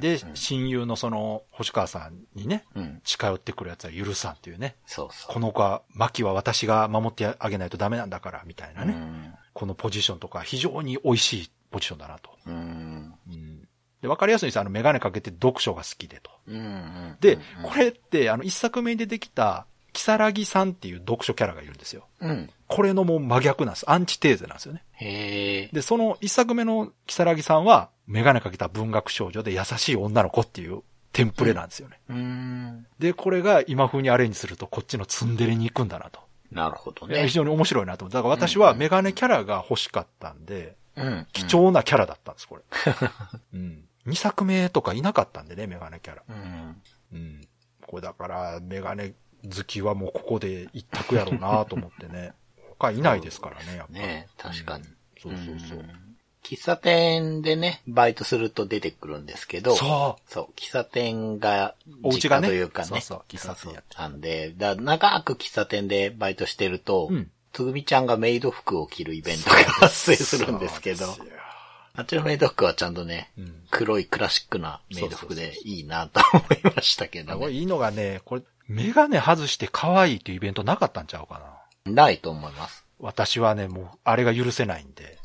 で、親友のその、星川さんにね、うん。近寄ってくるやつは許さんっていうね。そうそう。この子は、牧は私が守ってあげないとダメなんだから、みたいなね。うんこのポジションとか非常に美味しいポジションだなと。うん。うん。で、わかりやすいんですあの、メガネかけて読書が好きでと。うんうん。で、うんこ、れって、あの、一作目に出てきた、キサラギさんっていう読書キャラがいるんですよ。うん。これのもう真逆なんです。アンチテーゼなんですよね。へえ。で、その一作目のキサラギさんは、メガネかけた文学少女で優しい女の子っていうテンプレなんですよね。うん。で、これが今風にアレンジすると、こっちのツンデレに行くんだなと。なるほどね。非常に面白いなと思。だから私はメガネキャラが欲しかったんで、うん。貴重なキャラだったんです、これ。<laughs> うん。2作目とかいなかったんでね、メガネキャラ。うん。うん。これだから、メガネ好きはもうここで一択やろうなと思ってね。<laughs> 他いないですからね、やっぱ。ね確かに。そうそうそう。ん喫茶店でね、バイトすると出てくるんですけど、そう。そう、喫茶店が、お家がね？というかね。そうそう喫茶店やってなんで、だ長く喫茶店でバイトしてると、うんつぐみちゃんがメイド服を着るイベントが発生するんですけど、あっちのメイド服はちゃんとね、うん黒いクラシックなメイド服でいいなと思いましたけどね。これいいのがね、これ、メガネ外して可愛いっていうイベントなかったんちゃうかな。ないと思います。私はね、もう、あれが許せないんで。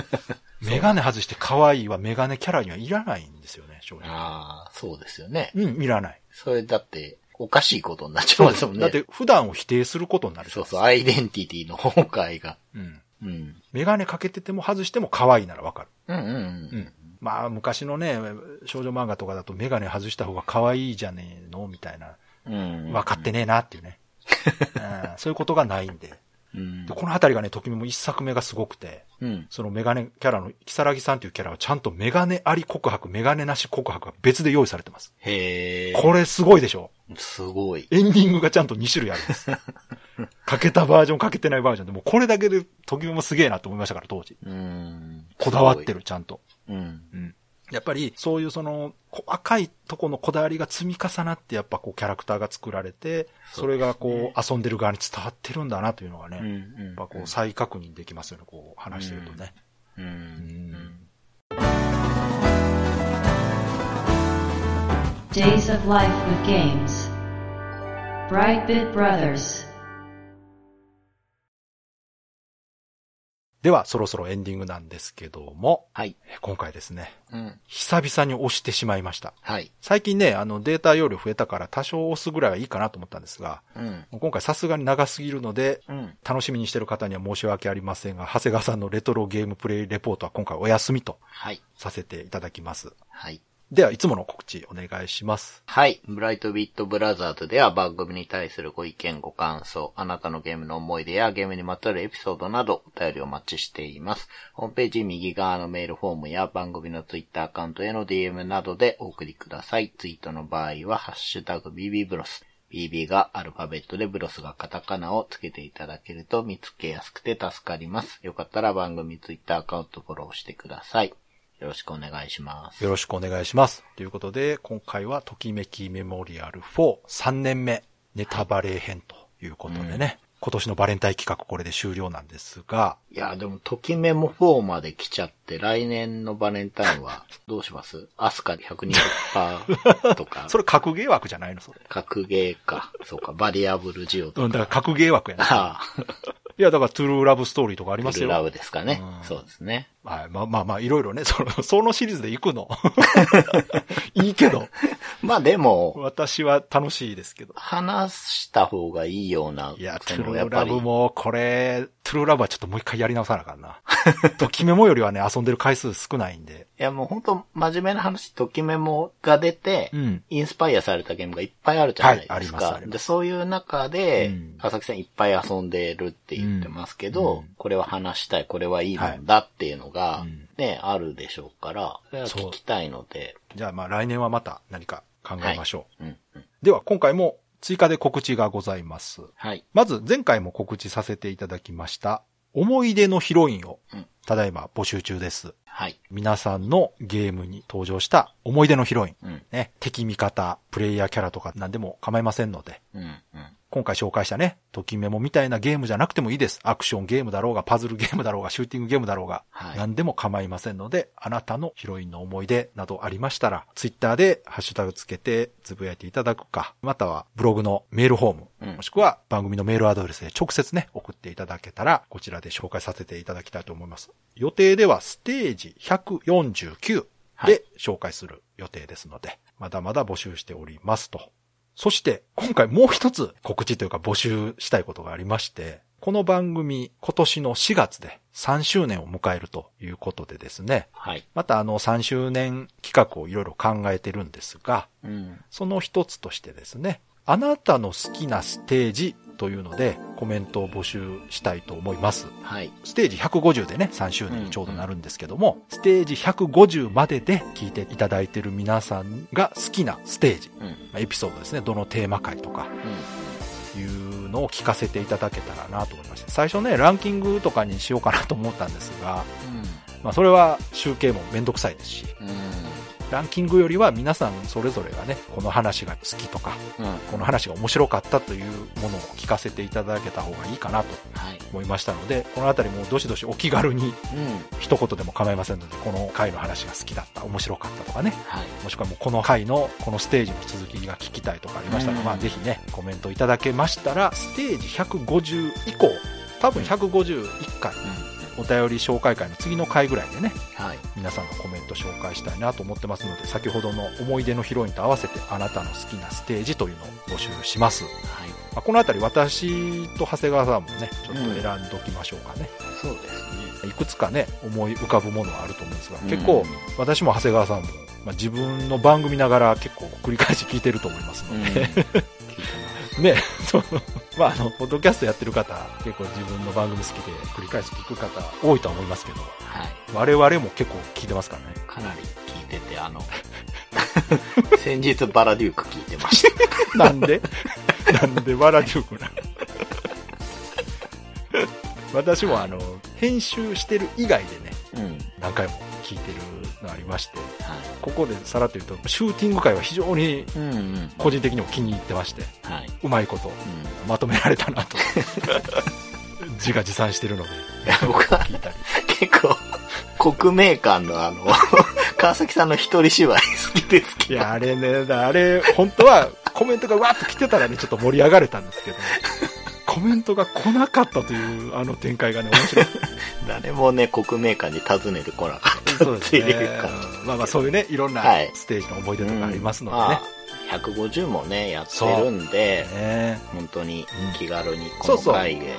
<laughs> メガネ外して可愛いはメガネキャラにはいらないんですよね、正直。ああ、そうですよね。うん、いらない。それだって、おかしいことになっちゃいますもんね。だって、普段を否定することになるそうそう、アイデンティティの崩壊が。うん。うん。メガネかけてても外しても可愛いならわかる。うんうんう。うんん。まあ、昔のね、少女漫画とかだとメガネ外した方が可愛いじゃねえのみたいな。うん。分かってねえなっていうね。<laughs> うん、そういうことがないんで。うんで、このあたりがね、ときめも一作目がすごくて、うん。そのメガネキャラの、キサラギさんというキャラはちゃんとメガネあり告白、メガネなし告白が別で用意されてます。へえ。これすごいでしょすごい。エンディングがちゃんと2種類あるんです。かけたバージョン、かけてないバージョンで、もうこれだけでときめもすげえなと思いましたから、当時。うん。こだわってる、ちゃんと。うん。うん。やっぱり、そういうその、細かいとこのこだわりが積み重なって、やっぱこう、キャラクターが作られて、それがこう、遊んでる側に伝わってるんだなというのがね、やっぱこう、再確認できますよね、こう、話してるとね。う。うんん。Days of Life with Games. Brightbit Brothers. では、そろそろエンディングなんですけども、はい。今回ですね、うん。久々に押してしまいました。はい。最近ね、あの、データ容量増えたから多少押すぐらいはいいかなと思ったんですが、うん。今回さすがに長すぎるので、うん。楽しみにしてる方には申し訳ありませんが、長谷川さんのレトロゲームプレイレポートは今回お休みとはい。させていただきます。はい。では、いつもの告知お願いします。はい。ブライトビットブラザーズでは番組に対するご意見ご感想、あなたのゲームの思い出やゲームにまつわるエピソードなどお便りをお待ちしています。ホームページ右側のメールフォームや番組のツイッターアカウントへの DM などでお送りください。ツイートの場合は、ハッシュタグ BB ブロス。BB がアルファベットでブロスがカタカナをつけていただけると見つけやすくて助かります。よかったら番組ツイッターアカウントフォローしてください。よろしくお願いします。よろしくお願いします。ということで、今回はときめきメモリアル4、3年目、ネタバレ編ということでね、今年のバレンタイン企画これで終了なんですが、いや、でも、ときメモ4まで来ちゃって、来年のバレンタインは、<laughs> どうします？アスカ120%とか、<laughs> それ格ゲー枠じゃないの？それ。格ゲーか。そうか、バリアブルジオとうん、か。だから格ゲー枠やな。ああ、<laughs> いや、だからトゥルーラブストーリーとかありますよ。ルラブですかねう。んそうですね。はい。まあまあまあ、いろいろね、その、そのシリーズで行くの。いいけど、まあでも、私は楽しいですけど。話した方がいいような、いや、トそゥルーラブも、これ、トゥルーラブはちょっともう一回やり直さなあかんな。ときメモよりはね、遊んでる回数少ないんで。いやもう本当真面目な話、ときメモが出て、うん。インスパイアされたゲームがいっぱいあるじゃないですか。はいありますで、そういう中で、うん川崎さんいっぱい遊んでるって言ってますけど、うんこれは話したい、これはいいもんだっていうのが、うんね、あるでしょうから、それは聞きたいので、じゃあまあ来年はまた何か考えましょう。うん。うん。では、今回も追加で告知がございます。はい。まず、前回も告知させていただきました、思い出のヒロインをうん、ただいま募集中です。はい。皆さんのゲームに登場した思い出のヒロイン。うん。ね、敵味方、プレイヤーキャラとか何でも構いませんので、うん。うん。今回紹介したね、ときメモみたいなゲームじゃなくてもいいです。アクションゲームだろうが、パズルゲームだろうが、シューティングゲームだろうが、はい何でも構いませんので、あなたのヒロインの思い出などありましたら、ツイッターでハッシュタグつけてつぶやいていただくか、またはブログのメールフォーム、うんもしくは番組のメールアドレスで直接ね、送っていただけたら、こちらで紹介させていただきたいと思います。予定ではステージ149はいで紹介する予定ですので、まだまだ募集しておりますと。そして、今回もう一つ告知というか募集したいことがありまして、この番組今年の4月で3周年を迎えるということでですね、はい。またあの3周年企画をいろいろ考えてるんですが、うん。その一つとしてですね、あなたの好きなステージというのでコメントを募集したいと思います。はい。ステージ150でね、3周年にちょうどなるんですけども、ステージ150までで聞いていただいている皆さんが好きなステージ、うん。まあエピソードですね、どのテーマ回とかいうのを聞かせていただけたらなと思いました。最初ね、ランキングとかにしようかなと思ったんですが、まあそれは集計もめんどくさいですし、うん。うん。ランキングよりは皆さんそれぞれがね、この話が好きとか、うん。この話が面白かったというものを聞かせていただけた方がいいかなとはい。思いましたので、このあたりもどしどしお気軽にうん。一言でも構いませんので、この回の話が好きだった、面白かったとかね、はい。もしくはもうこの回のこのステージの続きが聞きたいとかありましたら、うんまあぜひね、コメントいただけましたら、ステージ150以降、多分151回、お便り紹介会の次の回ぐらいでね、はい。皆さんのコメント紹介したいなと思ってますので、先ほどの思い出のヒロインと合わせて、あなたの好きなステージというのを募集します。はい。まあ、このあたり私と長谷川さんもね、ちょっと選んどきましょうかね。そうですね。いくつかね、思い浮かぶものはあると思うんですが、うん結構、私も長谷川さんも、まあ、自分の番組ながら結構繰り返し聞いてると思いますうん。ので、てね、<laughs> そう、まあ、あの、ポッドキャストやってる方、結構自分の番組好きで繰り返し聞く方多いとは思いますけど。はい。我々も結構聞いてますからね。かなり聞いてて、あの、<laughs> 先日バラデューク聞いてました。<laughs> なんで？なんでバラデュークなの？私もあの、編集してる以外でね、うん。はい。何回も聞いてるのありまして、ここでさらっと言うと、シューティング界は非常に。個人的にも気に入ってまして、はい。うまいことうん。まとめられたなと、<laughs> 自画自賛してるので、僕は聞いたり。結構、国名館のあの、<laughs> 川崎さんの一人芝居好きですけど。いや、あれね、だあれ、本当はコメントがわーっと来てたらね、ちょっと盛り上がれたんですけど、コメントが来なかったというあの展開がね、面白い。<laughs> 誰もね、国名館に訪ねてこなかったっていうねか。。まあまあそういうね、いろんなはいステージの思い出とかありますのまでねあ。150もね、やってるんで、ね本当に気軽にこの回でっていう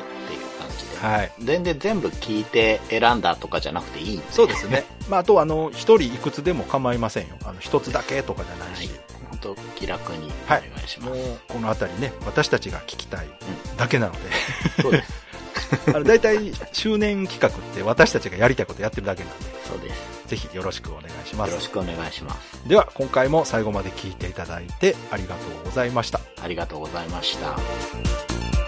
感じで。はい。全然全部聞いて選んだとかじゃなくていい。そうですね。まああとはあの、一人いくつでも構いませんよ。あの、一つだけとかじゃないはいし。。本当気楽にお願はいいします。もう、このあたりね、私たちが聞きたいだけなので、そうです。あの、大体、周年企画って私たちがやりたいことやってるだけなんで、そうです。ぜひよろしくお願いします。よろしくお願いします。では、今回も最後まで聞いていただいてありがとうございました。ありがとうございました。